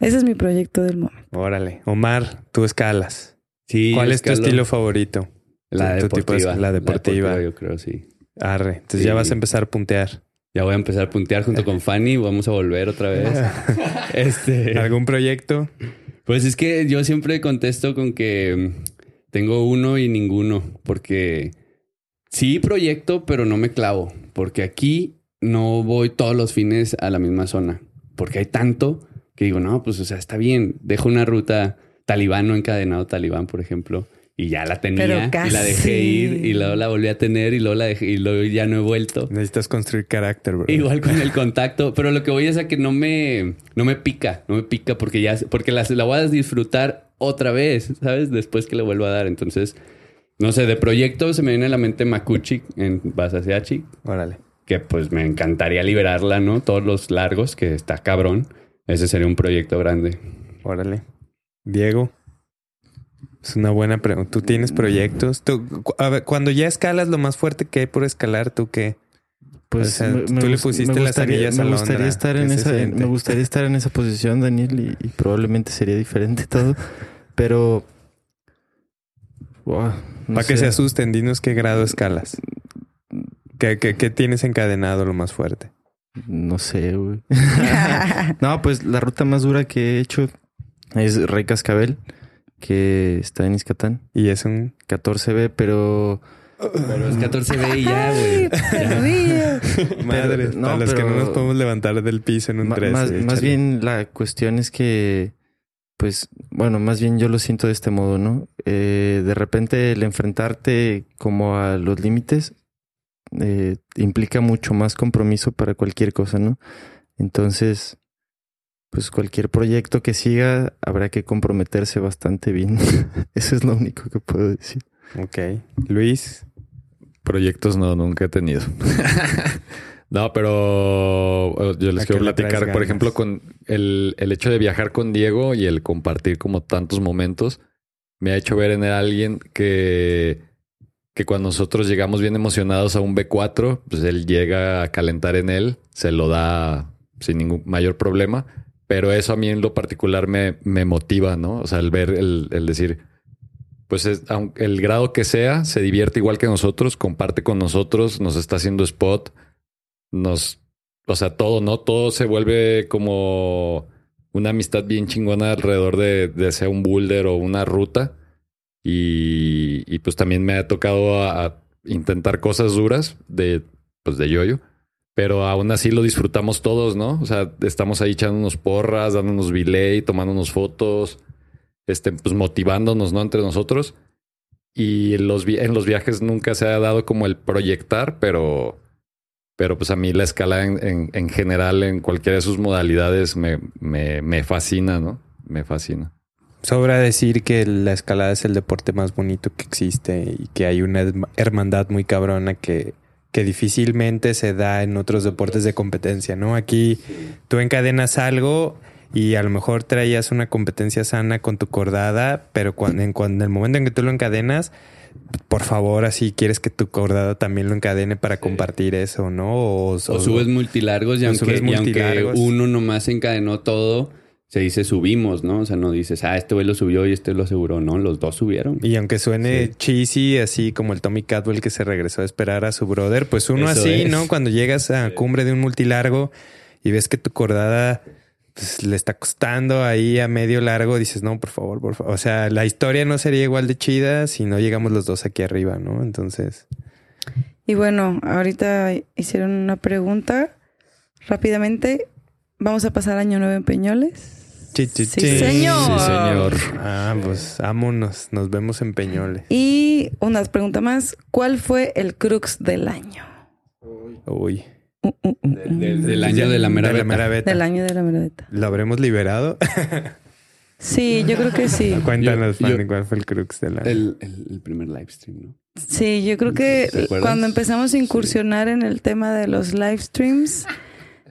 Ese es mi proyecto del momento. Órale. Omar, tú escalas. Sí, ¿Cuál es tu estilo favorito? La tu- tu tipo deportiva. la deportiva. yo creo, sí. Arre. Entonces Sí. ya vas a empezar a puntear. Ya voy a empezar a puntear junto con Fanny. Vamos a volver otra vez. este. ¿Algún proyecto? Pues es que yo siempre contesto con que mm, tengo uno y ninguno, porque sí proyecto, pero no me clavo, porque aquí no voy todos los fines a la misma zona, porque hay tanto que digo, no, pues o sea, está bien, dejo una ruta talibán, no encadenado talibán, por ejemplo, Y ya la tenía Pero y la dejé ir y luego la volví a tener y luego la dejé y luego ya no he vuelto. Necesitas construir carácter, bro. Igual con el contacto, pero lo que voy es a que no me, no me pica, no me pica porque ya, porque la, la voy a disfrutar otra vez, ¿sabes? Después que le vuelvo a dar. Entonces, no sé, de proyecto se me viene a la mente Makuchi en Basaseachi, Órale. que pues me encantaría liberarla, ¿no? Todos los largos, que está cabrón. Ese sería un proyecto grande. Órale. Diego. Es una buena pregunta. ¿Tú tienes proyectos? ¿Tú, cu- a ver, cuando ya escalas lo más fuerte que hay por escalar, ¿tú qué? Pues O sea, me- tú me le pusiste las anillas a me la gustaría Londra. estar ¿Qué en esa siente? me gustaría estar en esa posición Daniel y, y probablemente sería diferente todo pero no Para que se asusten, dinos qué grado escalas. ¿Qué, qué, qué tienes encadenado lo más fuerte? no sé güey no pues la ruta más dura que he hecho es Rey Cascabel que está en Izcatán Y es un... 14B pero Pero es 14B y ya, güey. Madre, no, para los que no nos podemos levantar del piso en un Ma- 13. más, más échale. bien la cuestión es que, pues, bueno, más bien yo lo siento de este modo, ¿no? Eh, de repente el enfrentarte como a los límites eh, implica mucho más compromiso para cualquier cosa, ¿no? Entonces, pues cualquier proyecto que siga habrá que comprometerse bastante bien. Eso es lo único que puedo decir. Ok. Luis. Proyectos no, nunca he tenido. no, pero eh, yo ¿A les quiero platicar, por ejemplo, con el, el hecho de viajar con Diego y el compartir como tantos momentos, me ha hecho ver en él a alguien que, que cuando nosotros llegamos bien emocionados a un B4, pues él llega a calentar en él, se lo da sin ningún mayor problema, pero eso a mí en lo particular me, me motiva, ¿no? O sea, el ver, el, el decir, pues es- aunque el grado que sea, se divierte igual que nosotros, comparte con nosotros, nos está haciendo spot, nos, o sea, todo, ¿no? Todo se vuelve como una amistad bien chingona alrededor de, de sea un boulder o una ruta. Y, y pues también me ha tocado a, intentar cosas duras de, pues de yoyo. Pero aún así lo disfrutamos todos, ¿no? O sea, estamos ahí echándonos porras, dándonos bilay, tomándonos fotos este, pues motivándonos, ¿no? Entre nosotros. Y los, en los viajes nunca se ha dado como el proyectar, pero, pero pues a mí la escala en, en, en general, en cualquiera de sus modalidades, me, me, me fascina, ¿no? Me fascina. Sobra decir que la escalada es el deporte más bonito que existe y que hay una herma- hermandad muy cabrona que, que difícilmente se da en otros deportes de competencia, ¿no? Aquí tú encadenas algo y a lo mejor traías una competencia sana con tu cordada, pero cuando, en, cuando- en el momento en que tú lo encadenas, por favor, así quieres que tu cordada también lo encadene para compartir eso, ¿no? O, O subes multilargos y aunque, subes y aunque multilargos. uno nomás encadenó todo, se dice subimos, ¿no? O sea, no dices, ah, este güey lo subió y este lo aseguró. No, los dos subieron. Y aunque suene Sí. cheesy, así como el Tommy Catwell que se regresó a esperar a su brother, pues uno Eso así, es. ¿no? Cuando llegas a cumbre de un multilargo y ves que tu cordada pues, le está costando ahí a medio largo, dices, no, por favor, por favor. O sea, la historia no sería igual de chida si no llegamos los dos aquí arriba, ¿no? Entonces, Y bueno, ahorita hicieron una pregunta. Rápidamente, ¿vamos a pasar año nuevo en Peñoles? Sí, señor. Sí, señor. Ah, pues vámonos, nos vemos en Peñoles. Y una pregunta más. ¿Cuál fue el crux del año? Uy. Uh, uh, uh. Del, del año de la mera De la beta. mera beta. Del año de la merodeta. ¿Lo habremos liberado? Sí, yo creo que sí. Cuéntanos, Yo- yo- Fanny, cuál fue el crux del año. El, el- el primer live stream, ¿no? Sí, yo creo que cuando empezamos a incursionar en el tema de los live streams,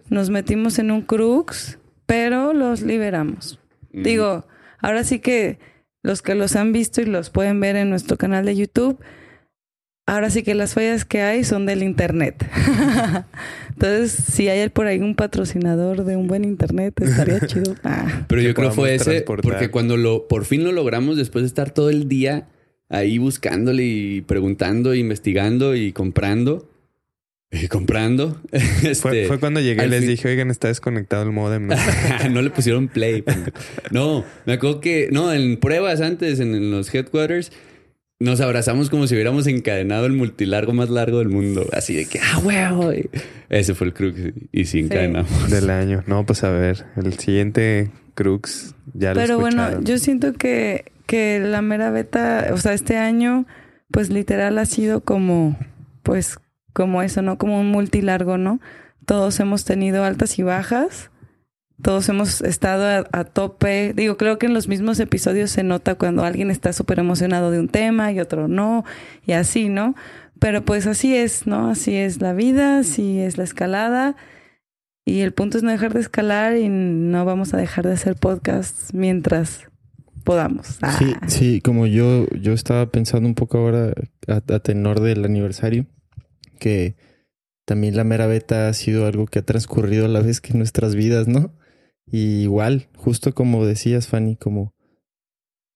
nos metimos en un crux, pero los liberamos. Mm. Digo, ahora sí que los que los han visto y los pueden ver en nuestro canal de YouTube, ahora sí que las fallas que hay son del internet. Entonces, si hay por ahí un patrocinador de un buen internet, estaría chido. Ah. Pero yo creo fue ese, transportar. porque cuando lo por fin lo logramos, después de estar todo el día ahí buscándole y preguntando, investigando y comprando y comprando, Fue, este, fue cuando llegué y les fin- dije, oigan, está desconectado el modem. ¿no? no le pusieron play. No, me acuerdo que, no, en pruebas antes, en, en los headquarters, nos abrazamos como si hubiéramos encadenado el multilargo más largo del mundo. Así de que, ah, huevo. Ese fue el crux y sí encadenamos. del año. No, pues a ver, el siguiente crux ya lo Pero bueno, yo siento que, que la mera beta, o sea, este año, pues literal ha sido como, pues, como eso, ¿no? Como un multilargo, ¿no? Todos hemos tenido altas y bajas. Todos hemos estado a, a tope. Digo, creo que en los mismos episodios se nota cuando alguien está súper emocionado de un tema y otro no, y así, ¿no? Pero pues así es, ¿no? Así es la vida, así es la escalada. Y el punto es no dejar de escalar y no vamos a dejar de hacer podcasts mientras podamos. Ah. Sí, sí, como yo, yo estaba pensando un poco ahora a, a tenor del aniversario, que también la mera beta ha sido algo que ha transcurrido a la vez que nuestras vidas, ¿no? Y igual, justo como decías, Fanny, como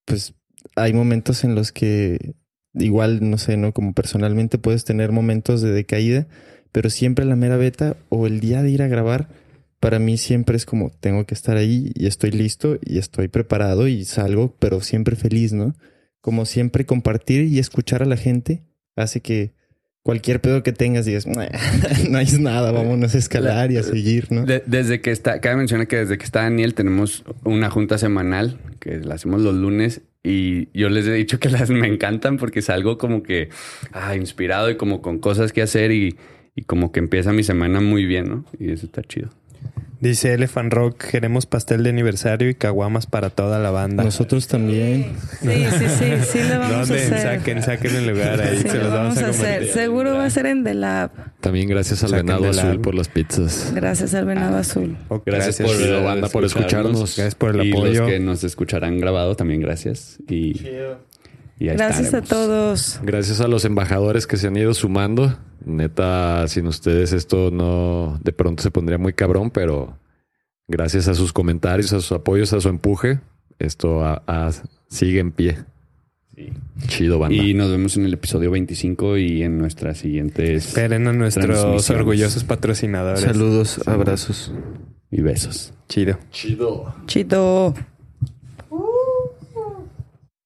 pues hay momentos en los que igual, no sé, ¿no? Como personalmente puedes tener momentos de decaída, pero siempre la mera beta o el día de ir a grabar, para mí siempre es como tengo que estar ahí y estoy listo y estoy preparado y salgo, pero siempre feliz, ¿no? Como siempre compartir y escuchar a la gente hace que cualquier pedo que tengas digas, no es nada, vámonos a escalar y a seguir, ¿no? De- desde que está, cabe mencionar que desde que está Daniel tenemos una junta semanal que la hacemos los lunes y yo les he dicho que las me encantan porque salgo como que ah, inspirado y como con cosas que hacer y, y como que empieza mi semana muy bien, ¿no? Y eso está chido. Dice Elephant Rock, queremos pastel de aniversario y caguamas para toda la banda. Nosotros también. Sí, sí, sí, sí lo vamos ¿Dónde? a hacer. Saquen, saquen el lugar ahí, Sí, se lo los vamos, vamos a a hacer. Seguro va a ser en The Lab. También gracias al Venado Azul por las pizzas. Gracias al Venado Ah. Azul. Oh, Gracias, por, Chido, banda, por escucharnos. Gracias por el y apoyo. los que nos escucharán grabado también gracias. Y, y ahí Gracias a estaremos. todos. Gracias a los embajadores que se han ido sumando. Neta, sin ustedes esto no de pronto se pondría muy cabrón, pero gracias a sus comentarios, a sus apoyos, a su empuje, esto a- a- sigue en pie. Chido, banda. Y nos vemos en el episodio 25 y en nuestras siguientes Esperen a nuestros orgullosos patrocinadores. Saludos, abrazos. y besos. Chido. Chido. Chido.